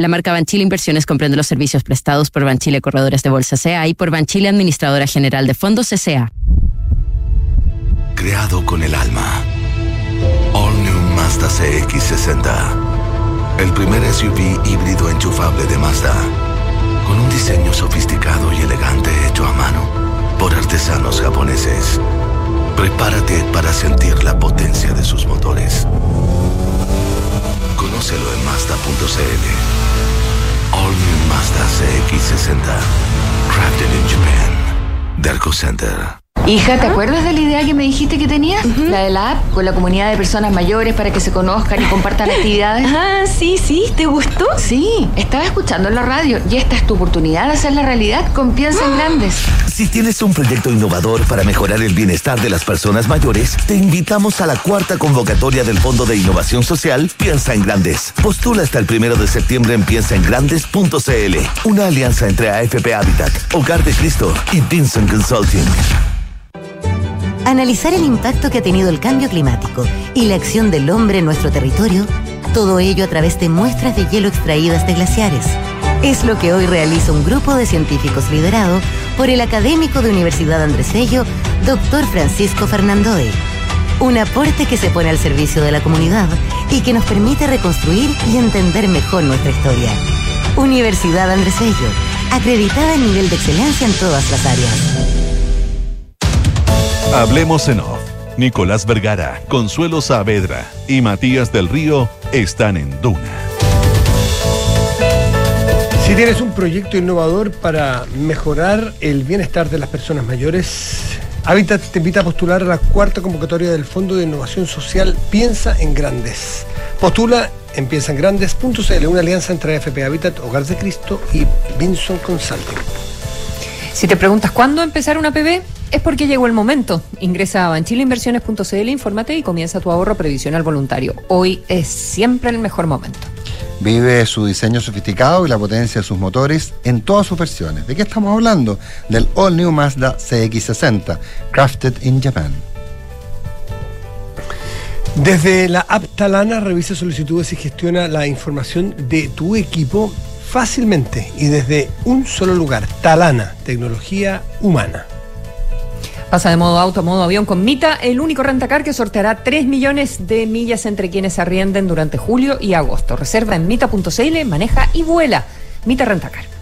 La marca Banchile Inversiones comprende los servicios prestados por Banchile Corredores de Bolsa CA y por Banchile Administradora General de Fondos CA. Creado con el alma. All New Mazda CX60. El primer SUV híbrido enchufable de Mazda. Con un diseño sofisticado y elegante hecho a mano por artesanos japoneses. Prepárate para sentir la potencia de sus motores. Conócelo en Mazda.cl. All New Mazda CX60. Crafted in Japan. Darko Center. Hija, ¿te acuerdas de la idea que me dijiste que tenías? La de la app con la comunidad de personas mayores para que se conozcan y compartan actividades. Ah, sí, sí, ¿te gustó? Sí, estaba escuchando en la radio y esta es tu oportunidad de hacer la realidad con Piensa en Grandes. Si tienes un proyecto innovador para mejorar el bienestar de las personas mayores, te invitamos a la cuarta convocatoria del Fondo de Innovación Social Piensa en Grandes. Postula hasta el primero de septiembre en piensaengrandes.cl. Una alianza entre AFP Habitat, Hogar de Cristo y Vincent Consulting. Analizar el impacto que ha tenido el cambio climático y la acción del hombre en nuestro territorio, todo ello a través de muestras de hielo extraídas de glaciares. Es lo que hoy realiza un grupo de científicos liderado por el académico de Universidad Andrés Bello, doctor Francisco Fernandoe. Un aporte que se pone al servicio de la comunidad y que nos permite reconstruir y entender mejor nuestra historia. Universidad Andrés Bello, acreditada en nivel de excelencia en todas las áreas. Hablemos en off. Nicolás Vergara, Consuelo Saavedra y Matías del Río están en Duna. Si tienes un proyecto innovador para mejorar el bienestar de las personas mayores, Habitat te invita a postular a la cuarta convocatoria del Fondo de Innovación Social Piensa en Grandes. Postula en piensaengrandes.cl, una alianza entre AFP Habitat, Hogar de Cristo y Vinson Consulting. Si te preguntas cuándo empezar una PB, es porque llegó el momento. Ingresa a banchileinversiones.cl, infórmate y comienza tu ahorro previsional voluntario. Hoy es siempre el mejor momento. Vive su diseño sofisticado y la potencia de sus motores en todas sus versiones. ¿De qué estamos hablando? Del All New Mazda CX60, crafted in Japan. Desde la app Talana revisa solicitudes y gestiona la información de tu equipo fácilmente y desde un solo lugar. Talana, tecnología humana. Pasa de modo auto a modo avión con Mita, el único rentacar que sorteará 3 millones de millas entre quienes arrienden durante julio y agosto. Reserva en mita.cl, maneja y vuela. Mita Rentacar.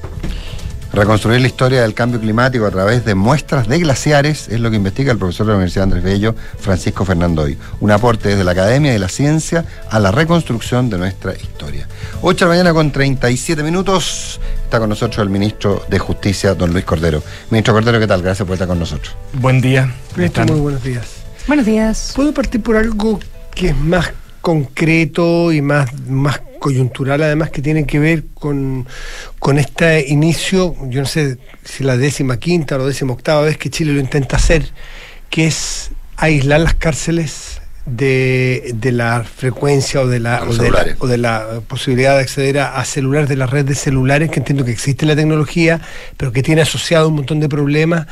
Reconstruir la historia del cambio climático a través de muestras de glaciares es lo que investiga el profesor de la Universidad Andrés Bello, Francisco Fernandoy. Un aporte desde la academia y la ciencia a la reconstrucción de nuestra historia. 8 de la mañana con 37 minutos. Está con nosotros el ministro de Justicia, don Luis Cordero. Ministro Cordero, ¿qué tal? Gracias por estar con nosotros. Buen día. ¿Cómo Ministro, muy buenos días. Buenos días. ¿Puedo partir por algo que es más concreto y más, más coyuntural además que tiene que ver con, con este inicio, yo no sé si la décima quinta o décima octava vez que Chile lo intenta hacer, que es aislar las cárceles de, de la frecuencia o de la, o de la, o de la posibilidad de acceder a, a celulares de la red de celulares, que entiendo que existe la tecnología, pero que tiene asociado un montón de problemas,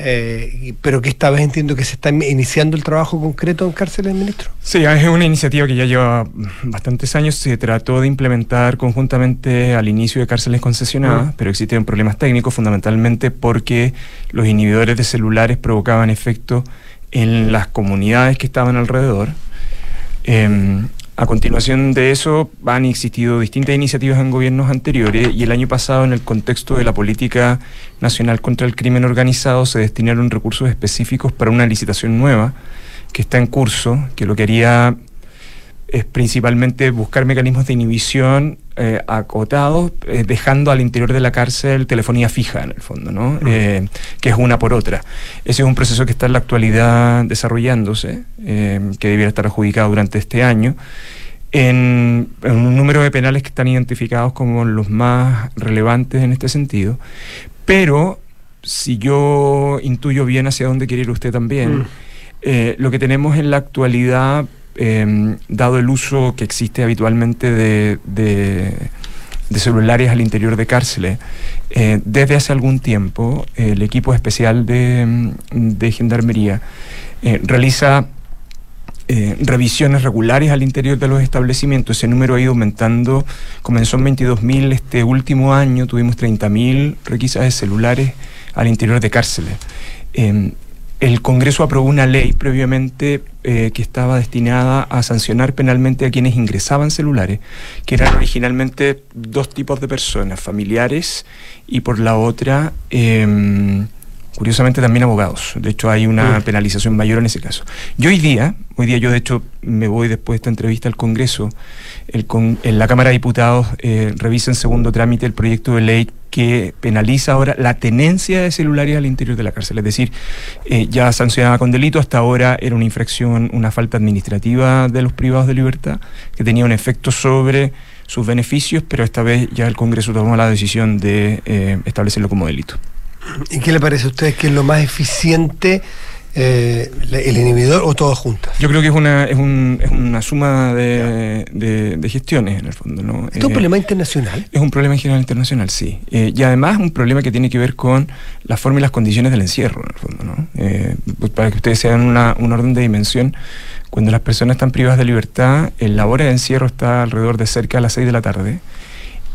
eh, pero que esta vez entiendo que se está iniciando el trabajo concreto en cárceles, ministro. Sí, es una iniciativa que ya lleva bastantes años. Se trató de implementar conjuntamente al inicio de cárceles concesionadas, Ah. pero existen problemas técnicos fundamentalmente porque los inhibidores de celulares provocaban efecto en las comunidades que estaban alrededor. Eh, a continuación de eso han existido distintas iniciativas en gobiernos anteriores y el año pasado en el contexto de la política nacional contra el crimen organizado se destinaron recursos específicos para una licitación nueva que está en curso, que lo que haría es principalmente buscar mecanismos de inhibición eh, acotados, eh, dejando al interior de la cárcel telefonía fija en el fondo, ¿no? Eh, que es una por otra. Ese es un proceso que está en la actualidad desarrollándose, que debiera estar adjudicado durante este año, en, en un número de penales que están identificados como los más relevantes en este sentido. Pero si yo intuyo bien hacia dónde quiere ir usted también, Mm. eh, lo que tenemos en la actualidad, eh, dado el uso que existe habitualmente de, celulares al interior de cárceles, eh, desde hace algún tiempo el equipo especial de, Gendarmería eh, realiza eh, revisiones regulares al interior de los establecimientos. Ese número ha ido aumentando. Comenzó en 22.000 este último año, tuvimos 30.000 requisas de celulares al interior de cárceles. Eh, el Congreso aprobó una ley previamente eh, que estaba destinada a sancionar penalmente a quienes ingresaban celulares, que eran originalmente dos tipos de personas, familiares y por la otra, eh, curiosamente también abogados. De hecho, hay una penalización mayor en ese caso. Y hoy día, hoy día yo de hecho me voy después de esta entrevista al Congreso, el con- en la Cámara de Diputados eh, revisa en segundo trámite el proyecto de ley que penaliza ahora la tenencia de celulares al interior de la cárcel. Es decir, eh, ya sancionada con delito, hasta ahora era una infracción, una falta administrativa de los privados de libertad, que tenía un efecto sobre sus beneficios, pero esta vez ya el Congreso tomó la decisión de eh, establecerlo como delito. ¿Y qué le parece a usted que es lo más eficiente, eh, el inhibidor o todas juntas? Yo creo que es una, es un- es una suma de, de- de gestiones en el fondo. ¿no? ¿Esto es un Eh, problema internacional? Es un problema en general internacional, sí. Eh, y además un problema que tiene que ver con la forma y las condiciones del encierro, en el fondo. ¿no? Eh, pues para que ustedes se den una, un orden de dimensión, cuando las personas están privadas de libertad, la hora de encierro está alrededor de cerca a las 6 de la tarde.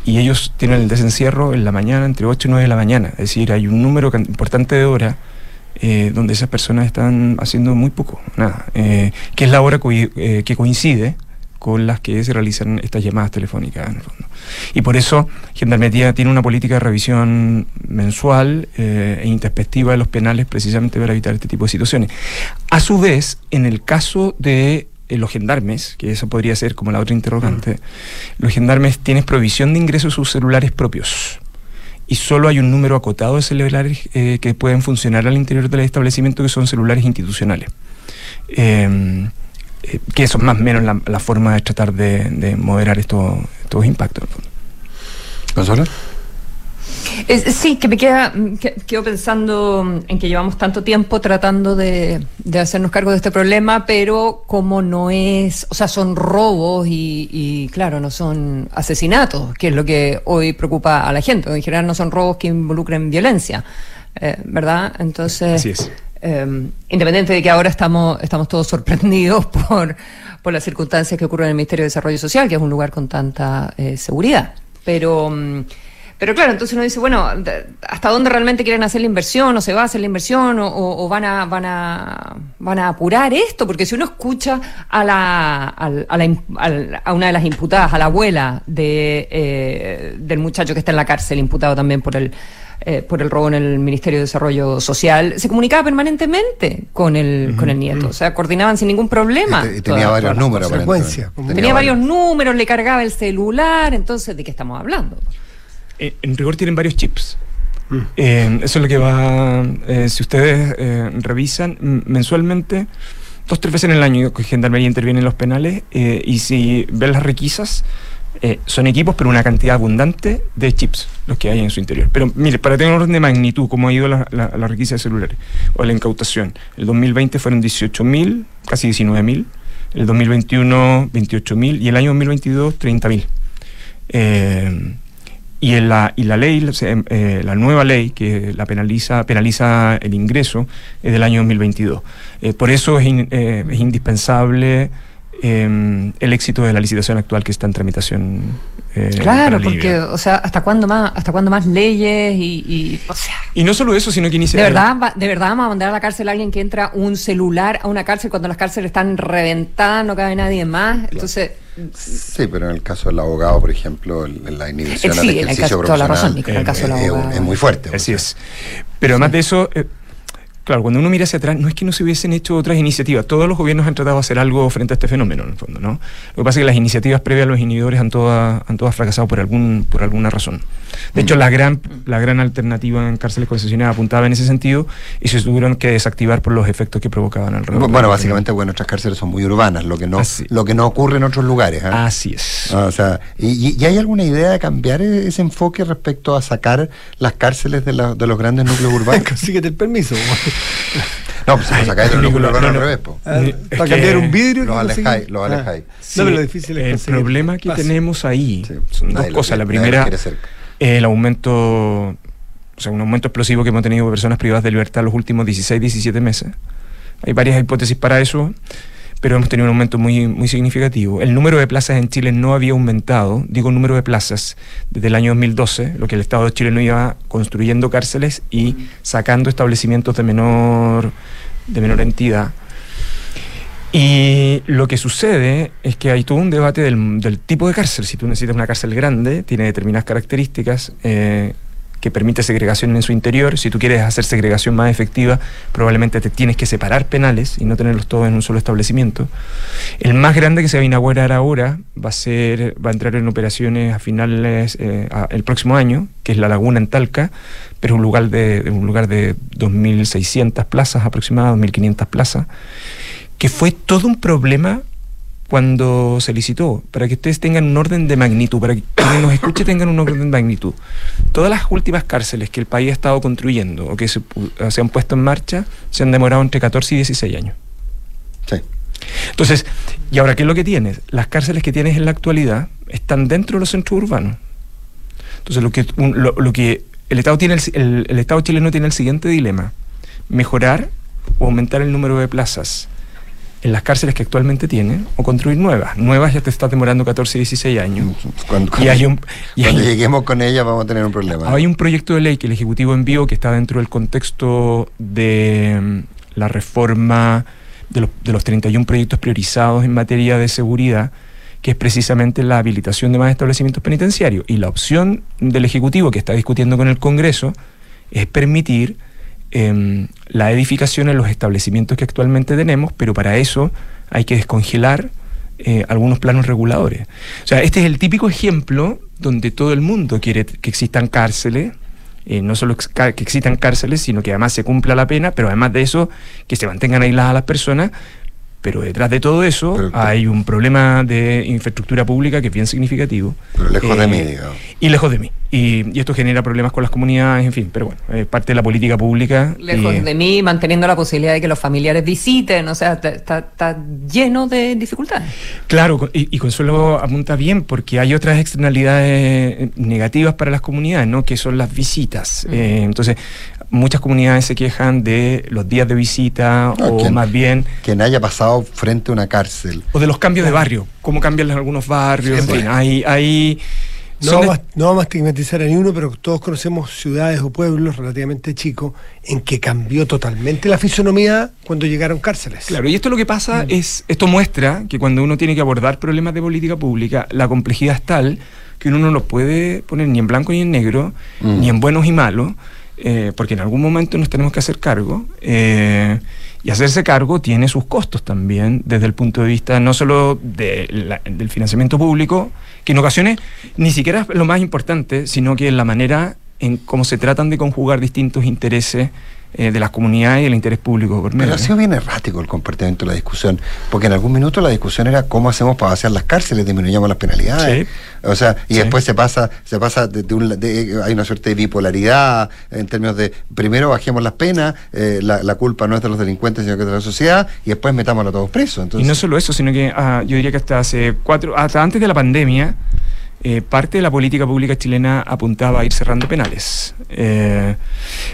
Y ellos tienen el desencierro en la mañana, entre 8 y 9 de la mañana. Es decir, hay un número importante de horas eh, donde esas personas están haciendo muy poco, nada. Eh, que es la hora eh, que coincide con las que se realizan estas llamadas telefónicas en el fondo. Y por eso Gendarmería tiene una política de revisión mensual eh, e introspectiva de los penales precisamente para evitar este tipo de situaciones. A su vez, en el caso de eh, los gendarmes, que eso podría ser como la otra interrogante, los gendarmes tienen provisión de ingreso a sus celulares propios y solo hay un número acotado de celulares eh, que pueden funcionar al interior del establecimiento que son celulares institucionales. Eh, eh, que eso es más o menos la, forma de tratar de, de moderar estos, estos impactos. ¿Consuelo? Es- sí, que me queda, mm, que- quedo pensando mm, en que llevamos tanto tiempo tratando de, de hacernos cargo de este problema, pero como no es, o sea, son robos y, y, claro, no son asesinatos, que es lo que hoy preocupa a la gente. En general no son robos que involucren violencia, eh, ¿verdad? Entonces, Así es. eh, independiente de que ahora estamos, estamos todos sorprendidos por, por las circunstancias que ocurren en el Ministerio de Desarrollo Social, que es un lugar con tanta eh, seguridad. Pero, mm, pero claro, entonces uno dice, bueno, ¿hasta dónde realmente quieren hacer la inversión? ¿O se va a hacer la inversión? ¿O, o- o van, a, van, a, van a apurar esto? Porque si uno escucha a, la, al- a, la a una de las imputadas, a la abuela de, eh, del muchacho que está en la cárcel, imputado también por el, eh, por el robo en el Ministerio de Desarrollo Social, se comunicaba permanentemente con el, con el nieto. O sea, coordinaban sin ningún problema. Y te- y tenía todas- varios números, aparentemente. Tenía varios números, le cargaba el celular, entonces, ¿de qué estamos hablando? Eh, en rigor tienen varios chips. Eh, eso es lo que va, eh, si ustedes revisan, m- mensualmente dos, tres veces en el año que Gendarmería interviene en los penales y si ves las requisas, son equipos, pero una cantidad abundante de chips los que hay en su interior. Pero mire, para tener un orden de magnitud, cómo ha ido la, la, la requisa de celulares o la incautación, el 2020 fueron 18.000, casi 19.000, el 2021 28.000 y el año 2022 30.000. Eh, y, en la, y la ley, eh, la nueva ley que la penaliza, penaliza el ingreso es del año 2022. Eh, por eso es, in- eh, es indispensable eh, el éxito de la licitación actual que está en tramitación. eh, Claro, porque, o sea, ¿hasta cuándo más, hasta cuándo más leyes y, y, o sea, Y no solo eso, sino que inicia. de verdad, va- de verdad vamos a mandar a la cárcel a alguien que entra un celular a una cárcel cuando las cárceles están reventadas, no cabe nadie más. Entonces, Sí, pero en el caso del abogado, por ejemplo, la inhibición Eh, al sí, en el ejercicio caso- toda la profesional razón, Nico, en el caso del es muy fuerte. Así es. Pero además de eso, eh, claro, cuando uno mira hacia atrás, no es que no se hubiesen hecho otras iniciativas. Todos los gobiernos han tratado de hacer algo frente a este fenómeno, en el fondo, ¿no? Lo que pasa es que las iniciativas previas a los inhibidores han todas, han todas fracasado por, algún, por alguna razón. De hecho, la gran, la gran alternativa en cárceles concesionarias apuntaba en ese sentido y se tuvieron que desactivar por los efectos que provocaban alrededor. Bueno, básicamente, bueno, nuestras cárceles son muy urbanas, lo que no, lo que no ocurre en otros lugares. ¿ah? Así es. Ah, o sea, y, y- y hay alguna idea de cambiar e- ese enfoque respecto a sacar las cárceles de, la- de los grandes núcleos urbanos? Consíguete el permiso. No, pues si lo sacáis de los núcleos urbanos al revés. Ah, para cambiar un vidrio. Los alejáis, los Ah. alejáis. No, lo difícil es el conseguir problema que tenemos ahí son dos nadie lo cosas. La primera, cerca. el aumento, o sea, un aumento explosivo que hemos tenido de personas privadas de libertad los últimos 16, 17 meses. Hay varias hipótesis para eso, pero hemos tenido un aumento muy, muy significativo. El número de plazas en Chile no había aumentado, digo número de plazas, desde el año 2012, lo que el Estado de Chile no iba construyendo cárceles y sacando establecimientos de menor, de menor entidad. Y lo que sucede es que hay todo un debate del, del tipo de cárcel. Si tú necesitas una cárcel grande, tiene determinadas características eh, que permite segregación en su interior. Si tú quieres hacer segregación más efectiva, probablemente te tienes que separar penales y no tenerlos todos en un solo establecimiento. El más grande que se va a inaugurar ahora va a ser, va a entrar en operaciones a finales eh, el próximo año, que es la Laguna en Talca, pero es un lugar de un lugar de 2.600 plazas aproximadamente, 2.500 plazas que fue todo un problema cuando se licitó, para que ustedes tengan un orden de magnitud, para que quienes nos escuche tengan un orden de magnitud. Todas las últimas cárceles que el país ha estado construyendo o que se, pu- se han puesto en marcha se han demorado entre 14 y 16 años. Sí. Entonces, ¿y ahora qué es lo que tienes? Las cárceles que tienes en la actualidad están dentro de los centros urbanos. Entonces, lo que, un- lo, lo que el Estado tiene, el, el- el Estado chileno tiene el siguiente dilema: mejorar o aumentar el número de plazas en las cárceles que actualmente tiene o construir nuevas. Nuevas ya te está demorando 14, 16 años. Cuando, y hay un, y cuando hay- lleguemos con ella vamos a tener un problema. hay un proyecto de ley que el Ejecutivo envió que está dentro del contexto de mm, la reforma de los, de los 31 proyectos priorizados en materia de seguridad, que es precisamente la habilitación de más establecimientos penitenciarios. Y la opción del Ejecutivo que está discutiendo con el Congreso es permitir em, la edificación en los establecimientos que actualmente tenemos, pero para eso hay que descongelar eh, algunos planos reguladores. O sea, este es el típico ejemplo donde todo el mundo quiere que existan cárceles, eh, no solo que existan cárceles, sino que además se cumpla la pena, pero además de eso, que se mantengan aisladas las personas. Pero detrás de todo eso hay un problema de infraestructura pública que es bien significativo. Pero lejos de Eh, mí, digamos. Y lejos de mí. Y, y esto genera problemas con las comunidades, en fin, pero bueno, es parte de la política pública. lejos y- de mí, manteniendo la posibilidad de que los familiares visiten, o sea, está, está- está lleno de dificultades. Claro, y, y Consuelo apunta bien porque hay otras externalidades eh, negativas para las comunidades, ¿no? Que son las visitas. Eh, entonces, muchas comunidades se quejan de los días de visita No, o quien- más bien Quien haya pasado frente a una cárcel. o de los cambios de barrio, cómo cambian algunos barrios, en Sí, fin, bueno. hay, hay No vamos, a, no vamos a estigmatizar a ninguno, pero todos conocemos ciudades o pueblos relativamente chicos en que cambió totalmente la fisonomía cuando llegaron cárceles. Claro, y esto lo que pasa es, esto muestra que cuando uno tiene que abordar problemas de política pública, la complejidad es tal que uno no lo puede poner ni en blanco ni en negro, Mm. ni en buenos y malos, eh, porque en algún momento nos tenemos que hacer cargo. eh, y hacerse cargo tiene sus costos también, desde el punto de vista no solo del financiamiento público, que en ocasiones ni siquiera es lo más importante, sino que en la manera en cómo se tratan de conjugar distintos intereses eh, de las comunidades y el interés público por medio. Pero ha sido bien errático el comportamiento de la discusión, porque en algún minuto la discusión era cómo hacemos para vaciar las cárceles, disminuyamos las penalidades. O sea, y Sí. después se pasa, se pasa de, de un, de- hay una suerte de bipolaridad en términos de primero bajemos las penas, eh, la, la culpa no es de los delincuentes, sino que es de la sociedad, y después metámoslo a todos presos. Entonces, Y no solo eso, sino que ah, yo diría que hasta hace cuatro, hasta antes de la pandemia, eh, parte de la política pública chilena apuntaba a ir cerrando penales. Eh,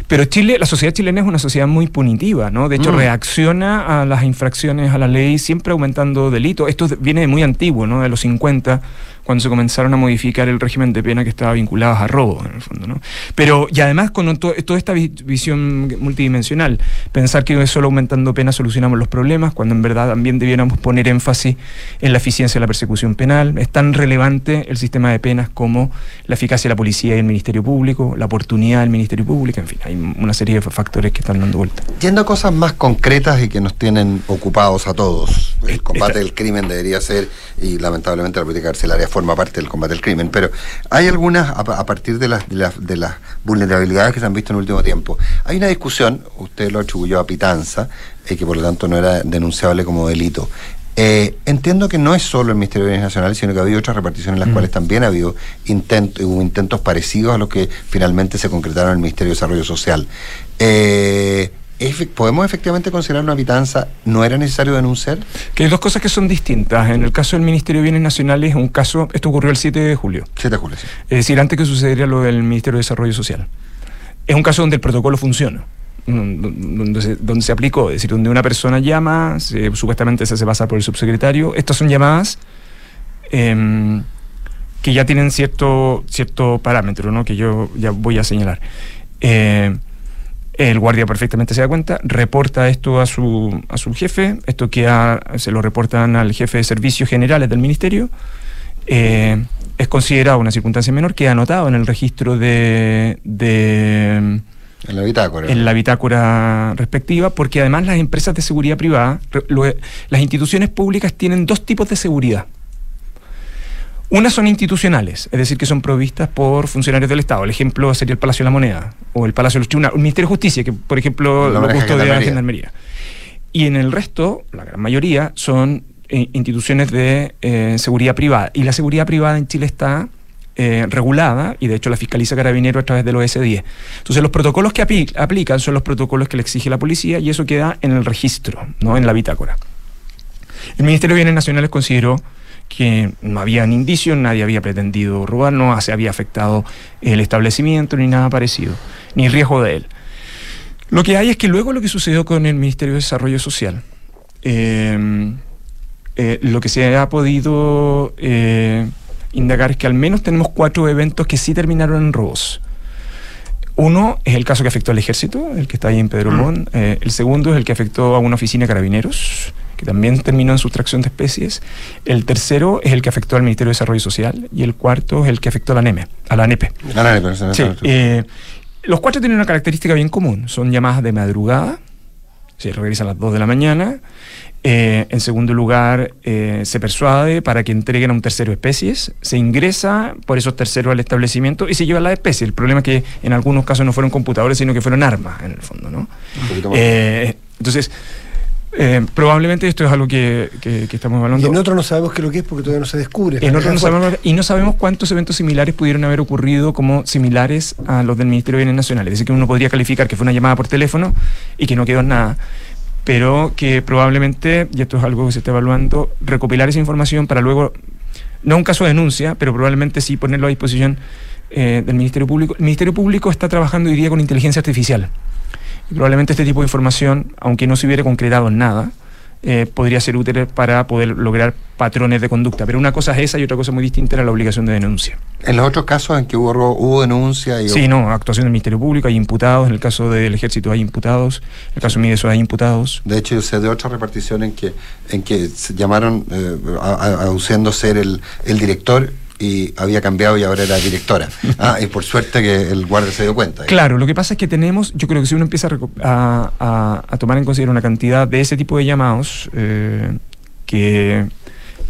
pero Chile, la sociedad chilena es una sociedad muy punitiva, ¿no? De hecho, Mm. reacciona a las infracciones a la ley siempre aumentando delitos. Esto viene de muy antiguo, ¿no? De los 50, cuando se comenzaron a modificar el régimen de pena que estaba vinculado a robo, en el fondo, ¿no? Pero, y además con to- toda esta vi- visión multidimensional, pensar que solo aumentando penas solucionamos los problemas, cuando en verdad también debiéramos poner énfasis en la eficiencia de la persecución penal. Es tan relevante el sistema de penas como la eficacia de la policía y el Ministerio Público, la oportunidad del Ministerio Público, en fin, hay una serie de factores que están dando vuelta. Yendo a cosas más concretas y que nos tienen ocupados a todos. El combate del crimen debería ser, y lamentablemente la política carcelaria forma parte del combate del crimen, pero hay algunas, a, a partir de las, de, las, de las vulnerabilidades que se han visto en el último tiempo. Hay una discusión, usted lo atribuyó a Pitanza, eh, que por lo tanto no era denunciable como delito. Eh, entiendo que no es solo el Ministerio de Bienes Nacionales, sino que ha habido otras reparticiones en las Mm. cuales también ha habido intent- hubo intentos parecidos a los que finalmente se concretaron en el Ministerio de Desarrollo Social. Eh, ¿Podemos efectivamente considerar una pitanza? ¿No era necesario denunciar? Que hay dos cosas que son distintas. En el caso del Ministerio de Bienes Nacionales, un caso, esto ocurrió el 7 de julio. 7 de julio, sí. Es decir, antes que sucediera lo del Ministerio de Desarrollo Social. Es un caso donde el protocolo funciona. Donde se, donde se aplicó, es decir, donde una persona llama, se- supuestamente se hace pasar por el subsecretario. Estas son llamadas em, que ya tienen cierto, cierto parámetro, ¿no? que yo ya voy a señalar. Eh, el guardia perfectamente se da cuenta, reporta esto a su, a su jefe, esto queda, se lo reportan al jefe de servicios generales del ministerio, eh, es considerado una circunstancia menor, queda anotado en el registro de, de En la bitácora. en la bitácora respectiva, porque además las empresas de seguridad privada, lo- las instituciones públicas tienen dos tipos de seguridad. Unas son institucionales, es decir, que son provistas por funcionarios del Estado. El ejemplo sería el Palacio de la Moneda o el Palacio de los Tribunales, el Ministerio de Justicia, que por ejemplo Lo lo custodia la Gendarmería. Y en el resto, la gran mayoría, son eh, instituciones de eh, seguridad privada. Y la seguridad privada en Chile está eh, regulada y de hecho la fiscaliza Carabinero a través del OS10. Entonces los protocolos que apli- aplican son los protocolos que le exige la policía y eso queda en el registro, no en la bitácora. El Ministerio de Bienes Nacionales consideró que no habían indicios, nadie había pretendido robar, no se había afectado el establecimiento ni nada parecido, ni riesgo de él. Lo que hay es que luego lo que sucedió con el Ministerio de Desarrollo Social, eh, eh, lo que se ha podido eh, indagar es que al menos tenemos cuatro eventos que sí terminaron en robos. Uno es el caso que afectó al ejército, el que está ahí en Pedro Montt. Eh, el segundo es el que afectó a una oficina de carabineros, que también terminó en sustracción de especies. El tercero es el que afectó al Ministerio de Desarrollo Social. Y el cuarto es el que afectó a la NEME, a la NEPE. A la NEPE, sé, Sí, eh, los cuatro tienen una característica bien común. Son llamadas de madrugada, se realizan a las 2 de la mañana. Eh, en segundo lugar, eh, se persuade para que entreguen a un tercero especies, se ingresa por esos terceros al establecimiento y se lleva la especie. El problema es que en algunos casos no fueron computadores, sino que fueron armas, en el fondo. ¿no? Un poquito más. Eh, entonces, eh, probablemente esto es algo que, que- que estamos Y evaluando. en otro no sabemos qué es lo que es porque todavía no se descubre. En otros no sabemos- y no sabemos cuántos eventos similares pudieron haber ocurrido como similares a los del Ministerio de Bienes Nacionales. Es decir, que uno podría calificar que fue una llamada por teléfono y que no quedó en nada. Pero que probablemente, y esto es algo que se está evaluando, recopilar esa información para luego, no un caso de denuncia, pero probablemente sí ponerlo a disposición eh, del Ministerio Público. El Ministerio Público está trabajando hoy día con inteligencia artificial. Y probablemente este tipo de información, aunque no se hubiera concretado en nada, eh, podría ser útil para poder lograr patrones de conducta. Pero una cosa es esa y otra cosa muy distinta era la obligación de denuncia. En los otros casos en que hubo, hubo denuncia y Sí, no, actuación del Ministerio Público, hay imputados, en el caso del Ejército hay imputados, en el caso de Mideso hay imputados. De hecho, yo sé de otra repartición en que, en que se llamaron eh, a- a- aduciendo ser el, el director y había cambiado y ahora era directora. Ah, y por suerte que el guardia se dio cuenta. Claro, lo que pasa es que tenemos, yo creo que si uno empieza a, a- a- tomar en consideración una cantidad de ese tipo de llamados, eh, que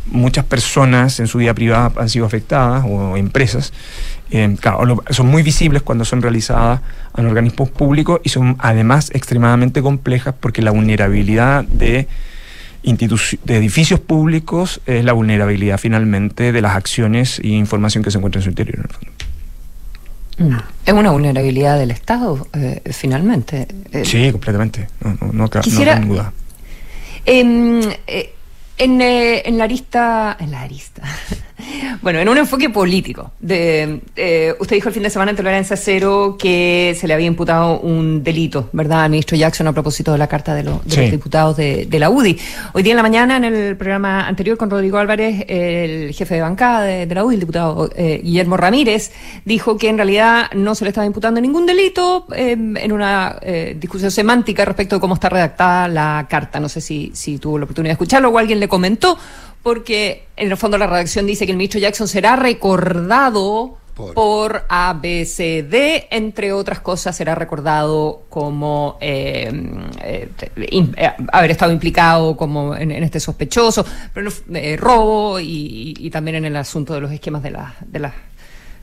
muchas personas en su vida privada han sido afectadas, o empresas, Eh, claro, lo- son muy visibles cuando son realizadas en organismos públicos y son además extremadamente complejas porque la vulnerabilidad de, de edificios públicos es la vulnerabilidad finalmente de las acciones y información que se encuentra en su interior. en el fondo. Mm. Es una vulnerabilidad del Estado, eh, finalmente. Eh, Sí, completamente. No, no, no, Quisiera- cabe duda. Em, eh, en, eh, en la arista, en la arista, bueno, en un enfoque político. De, eh, usted dijo el fin de semana en Tolerancia Cero que se le había imputado un delito, ¿verdad? Al ministro Jackson a propósito de la carta de, lo- de Sí. los diputados de, de la UDI. Hoy día en la mañana, en el programa anterior con Rodrigo Álvarez, el jefe de bancada de, de la UDI, el diputado eh, Guillermo Ramírez, dijo que en realidad no se le estaba imputando ningún delito eh, en una eh, discusión semántica respecto de cómo está redactada la carta. No sé si, si tuvo la oportunidad de escucharlo o alguien le comentó, porque en el fondo la redacción dice que el ministro Jackson será recordado por, ABCD, entre otras cosas, será recordado como eh, eh, eh, haber estado implicado como en, en este sospechoso, pero eh, robo y, también en el asunto de los esquemas de, las de las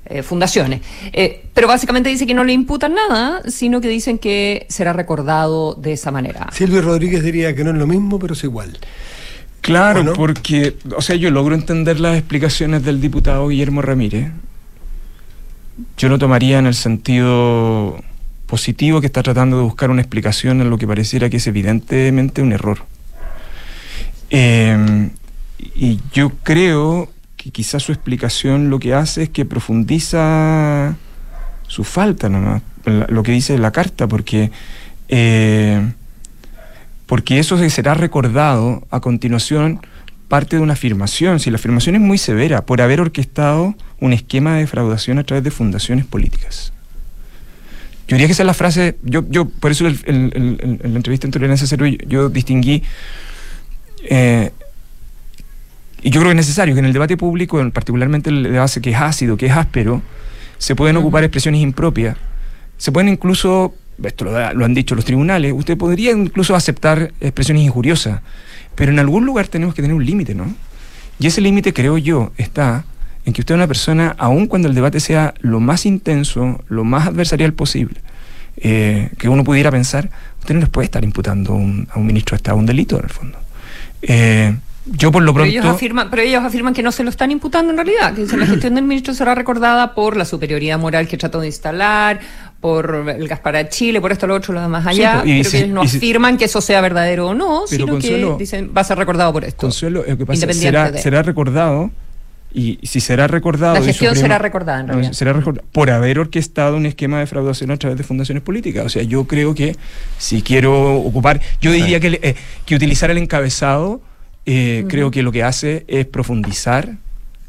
eh, fundaciones. Eh, pero básicamente dice que no le imputan nada, sino que dicen que será recordado de esa manera. Silvio Rodríguez diría que no es lo mismo, pero es igual. Claro, porque, o sea, yo logro entender las explicaciones del diputado Guillermo Ramírez. Yo lo tomaría en el sentido positivo que está tratando de buscar una explicación en lo que pareciera que es evidentemente un error. Eh, y yo creo que quizás su explicación lo que hace es que profundiza su falta nomás, lo que dice la carta, porque eh, porque eso se será recordado a continuación parte de una afirmación, si la afirmación es muy severa, por haber orquestado un esquema de defraudación a través de fundaciones políticas. Yo diría que esa es la frase, yo, yo por eso el- el- el- el- en la entrevista en Tolerancia Cero yo, yo distinguí, eh, y yo creo que es necesario que en el debate público, en particularmente el debate que es ácido, que es áspero, se pueden ocupar expresiones impropias, se pueden incluso, esto lo, da- lo han dicho los tribunales, usted podría incluso aceptar expresiones injuriosas, pero en algún lugar tenemos que tener un límite, ¿no? Y ese límite, creo yo, está en que usted es una persona, aun cuando el debate sea lo más intenso, lo más adversarial posible, eh, que uno pudiera pensar, usted no les puede estar imputando un- a un ministro de Estado un delito, en el fondo. Eh, yo por lo Pero pronto... ellos, afirman, pero ellos afirman que no se lo están imputando en realidad, que la gestión del ministro será recordada por la superioridad moral que trató de instalar, por el Gaspar a Chile, por esto, lo otro, lo demás Sí, allá, y pero si- que ellos no y si- afirman que eso sea verdadero o no, sino Consuelo, que dicen va a ser recordado por esto. Consuelo, lo que pasa es que Independiente será, de- será recordado, y si será recordado... La gestión será recordada, en no, realidad. será recordado por haber orquestado un esquema de defraudación a través de fundaciones políticas. O sea, yo creo que si quiero ocupar... Yo diría que, le- eh, que utilizar el encabezado, eh, creo que lo que hace es profundizar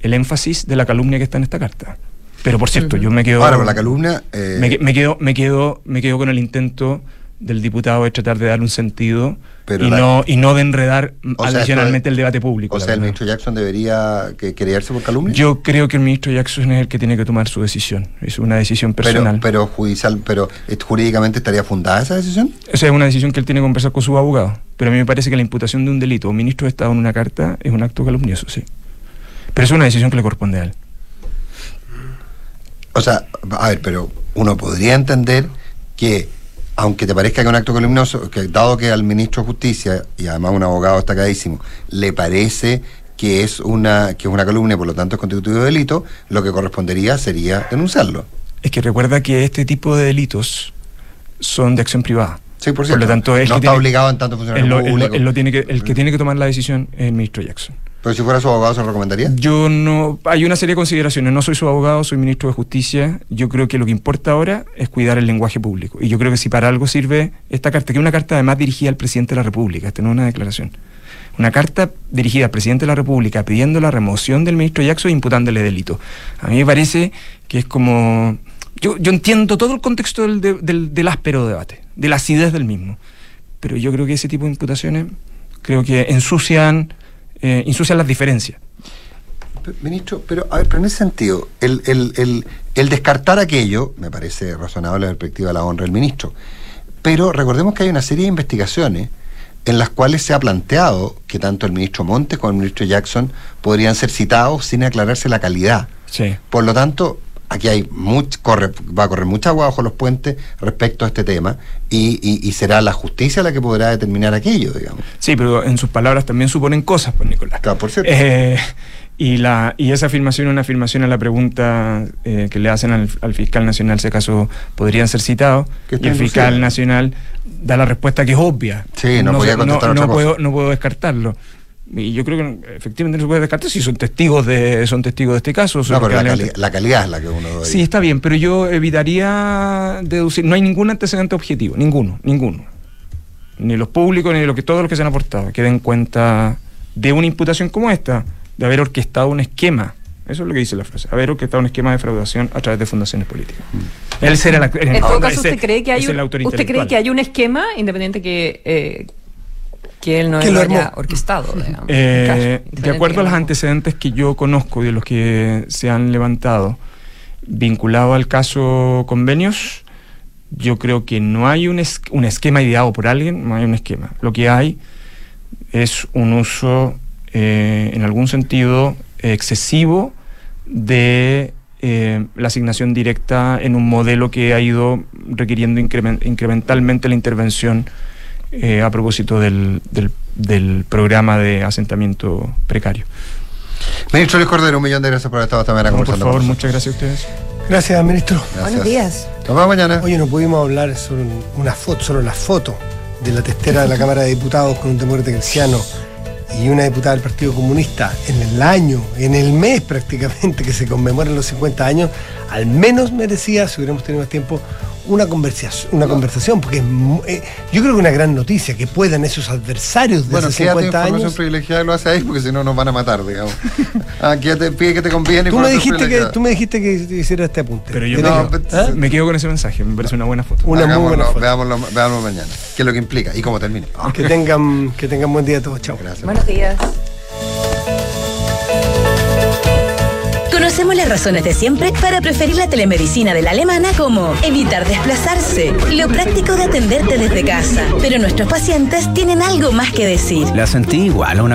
el énfasis de la calumnia que está en esta carta. Pero por cierto, yo me quedo... Ahora, con la calumnia, eh, me, me quedo, me, quedo, me quedo con el intento del diputado de tratar de dar un sentido Pero y, la- no, y no de enredar O sea, adicionalmente el debate público. O sea, el ministro Jackson debería que quererse por calumnia. Yo creo que el ministro Jackson es el que tiene que tomar su decisión. Es una decisión personal. pero judicial, pero jurídicamente estaría fundada esa decisión. Esa es una decisión que él tiene que conversar con su abogado. Pero a mí me parece que la imputación de un delito un ministro de Estado en una carta es un acto calumnioso, sí. Pero es una decisión que le corresponde a él. O sea, a ver, pero uno podría entender que, aunque te parezca que es un acto calumnioso, que dado que al ministro de Justicia, y además un abogado destacadísimo, le parece que es una que es una calumnia, por lo tanto es constitutivo de delito, lo que correspondería sería denunciarlo. Es que recuerda que este tipo de delitos son de acción privada. Sí, por Por cierto. lo tanto, no que está tiene- obligado en tanto funcionario lo tiene que, el que tiene que tomar la decisión es el ministro Jackson. Pero si fuera su abogado, ¿se lo recomendaría? Yo no. Hay una serie de consideraciones. No soy su abogado, soy ministro de Justicia. Yo creo que lo que importa ahora es cuidar el lenguaje público. Y yo creo que si para algo sirve esta carta, que es una carta además dirigida al presidente de la República, esta no es una declaración. Una carta dirigida al presidente de la República pidiendo la remoción del ministro Jackson e imputándole delito. A mí me parece que es como. Yo, yo entiendo todo el contexto del, de- del, del áspero debate, de la acidez del mismo. Pero yo creo que ese tipo de imputaciones creo que ensucian, eh, ensucian las diferencias. Ministro, pero a ver, pero en ese sentido, el, el, el, el descartar aquello me parece razonable desde la perspectiva de la honra del ministro. Pero recordemos que hay una serie de investigaciones en las cuales se ha planteado que tanto el ministro Montes como el ministro Jackson podrían ser citados sin aclararse la calidad. Sí. Por lo tanto, aquí hay much, corre, va a correr mucha agua bajo los puentes respecto a este tema y, y- y será la justicia la que podrá determinar aquello, digamos. Sí, pero en sus palabras también suponen cosas, pues Nicolás. Claro, por cierto. Eh, y, la, y esa afirmación es una afirmación a la pregunta eh, que le hacen al, al fiscal nacional, si acaso podrían ser citados, y el fiscal nacional da la respuesta que es obvia. Sí, no podía se- contestar otra no cosa. puedo, no puedo descartarlo. Y yo creo que efectivamente no se puede descartar si son testigos de, son testigos de este caso. No, pero la, probablemente- cali- la calidad es la que uno Sí, está bien, pero yo evitaría deducir. No hay ningún antecedente objetivo, ninguno, ninguno. Ni los públicos, ni los que, todos los que se han aportado, que den cuenta de una imputación como esta, de haber orquestado un esquema. Eso es lo que dice la frase, haber orquestado un esquema de defraudación a través de fundaciones políticas. Él será la, En todo caso, ¿usted cree que hay un, usted cree que hay un esquema independiente que eh, que él no Que lo haya orquestado? digamos, Eh, de acuerdo a los lo- antecedentes que yo conozco y de los que se han levantado, vinculado al caso convenios, yo creo que no hay un, es- un esquema ideado por alguien, no hay un esquema. Lo que hay es un uso, eh, en algún sentido, excesivo de eh, la asignación directa en un modelo que ha ido requiriendo incremen- incrementalmente la intervención eh, a propósito del, del- del programa de asentamiento precario. Ministro Luis Cordero, un millón de gracias por haber estado esta mañana No, por favor, con muchas gracias a ustedes. Gracias, ministro. Buenos días. Nos vemos mañana. Oye, no pudimos hablar sobre un- una foto, solo la foto de la testera de la Cámara de Diputados con un demócrata cristiano y una diputada del Partido Comunista en el año, en el mes prácticamente que se conmemoran los 50 años, al menos merecía, si hubiéramos tenido más tiempo, una conversación, una conversación porque es eh, yo creo que una gran noticia que puedan esos adversarios de Bueno, hace quédate 50 información años. privilegiada y lo hace ahí porque si no nos van a matar, digamos. ah, quédate, pide que te conviene Tú me, dijiste que, privilegiada. tú me dijiste que hiciera este apunte. Pero yo Tenés me, que- quedo, ¿Ah? me quedo con ese mensaje, me parece una buena foto. Una muy Hagámoslo, buena foto. Veámoslo, veámoslo mañana. ¿Qué es lo que implica? ¿Y cómo termina? Que tengan, que tengan buen día todos. Chao. Gracias. Buenos días. Conocemos las razones de siempre para preferir la telemedicina de la alemana como evitar desplazarse, lo práctico de atenderte desde casa. Pero nuestros pacientes tienen algo más que decir. La sentí igual a una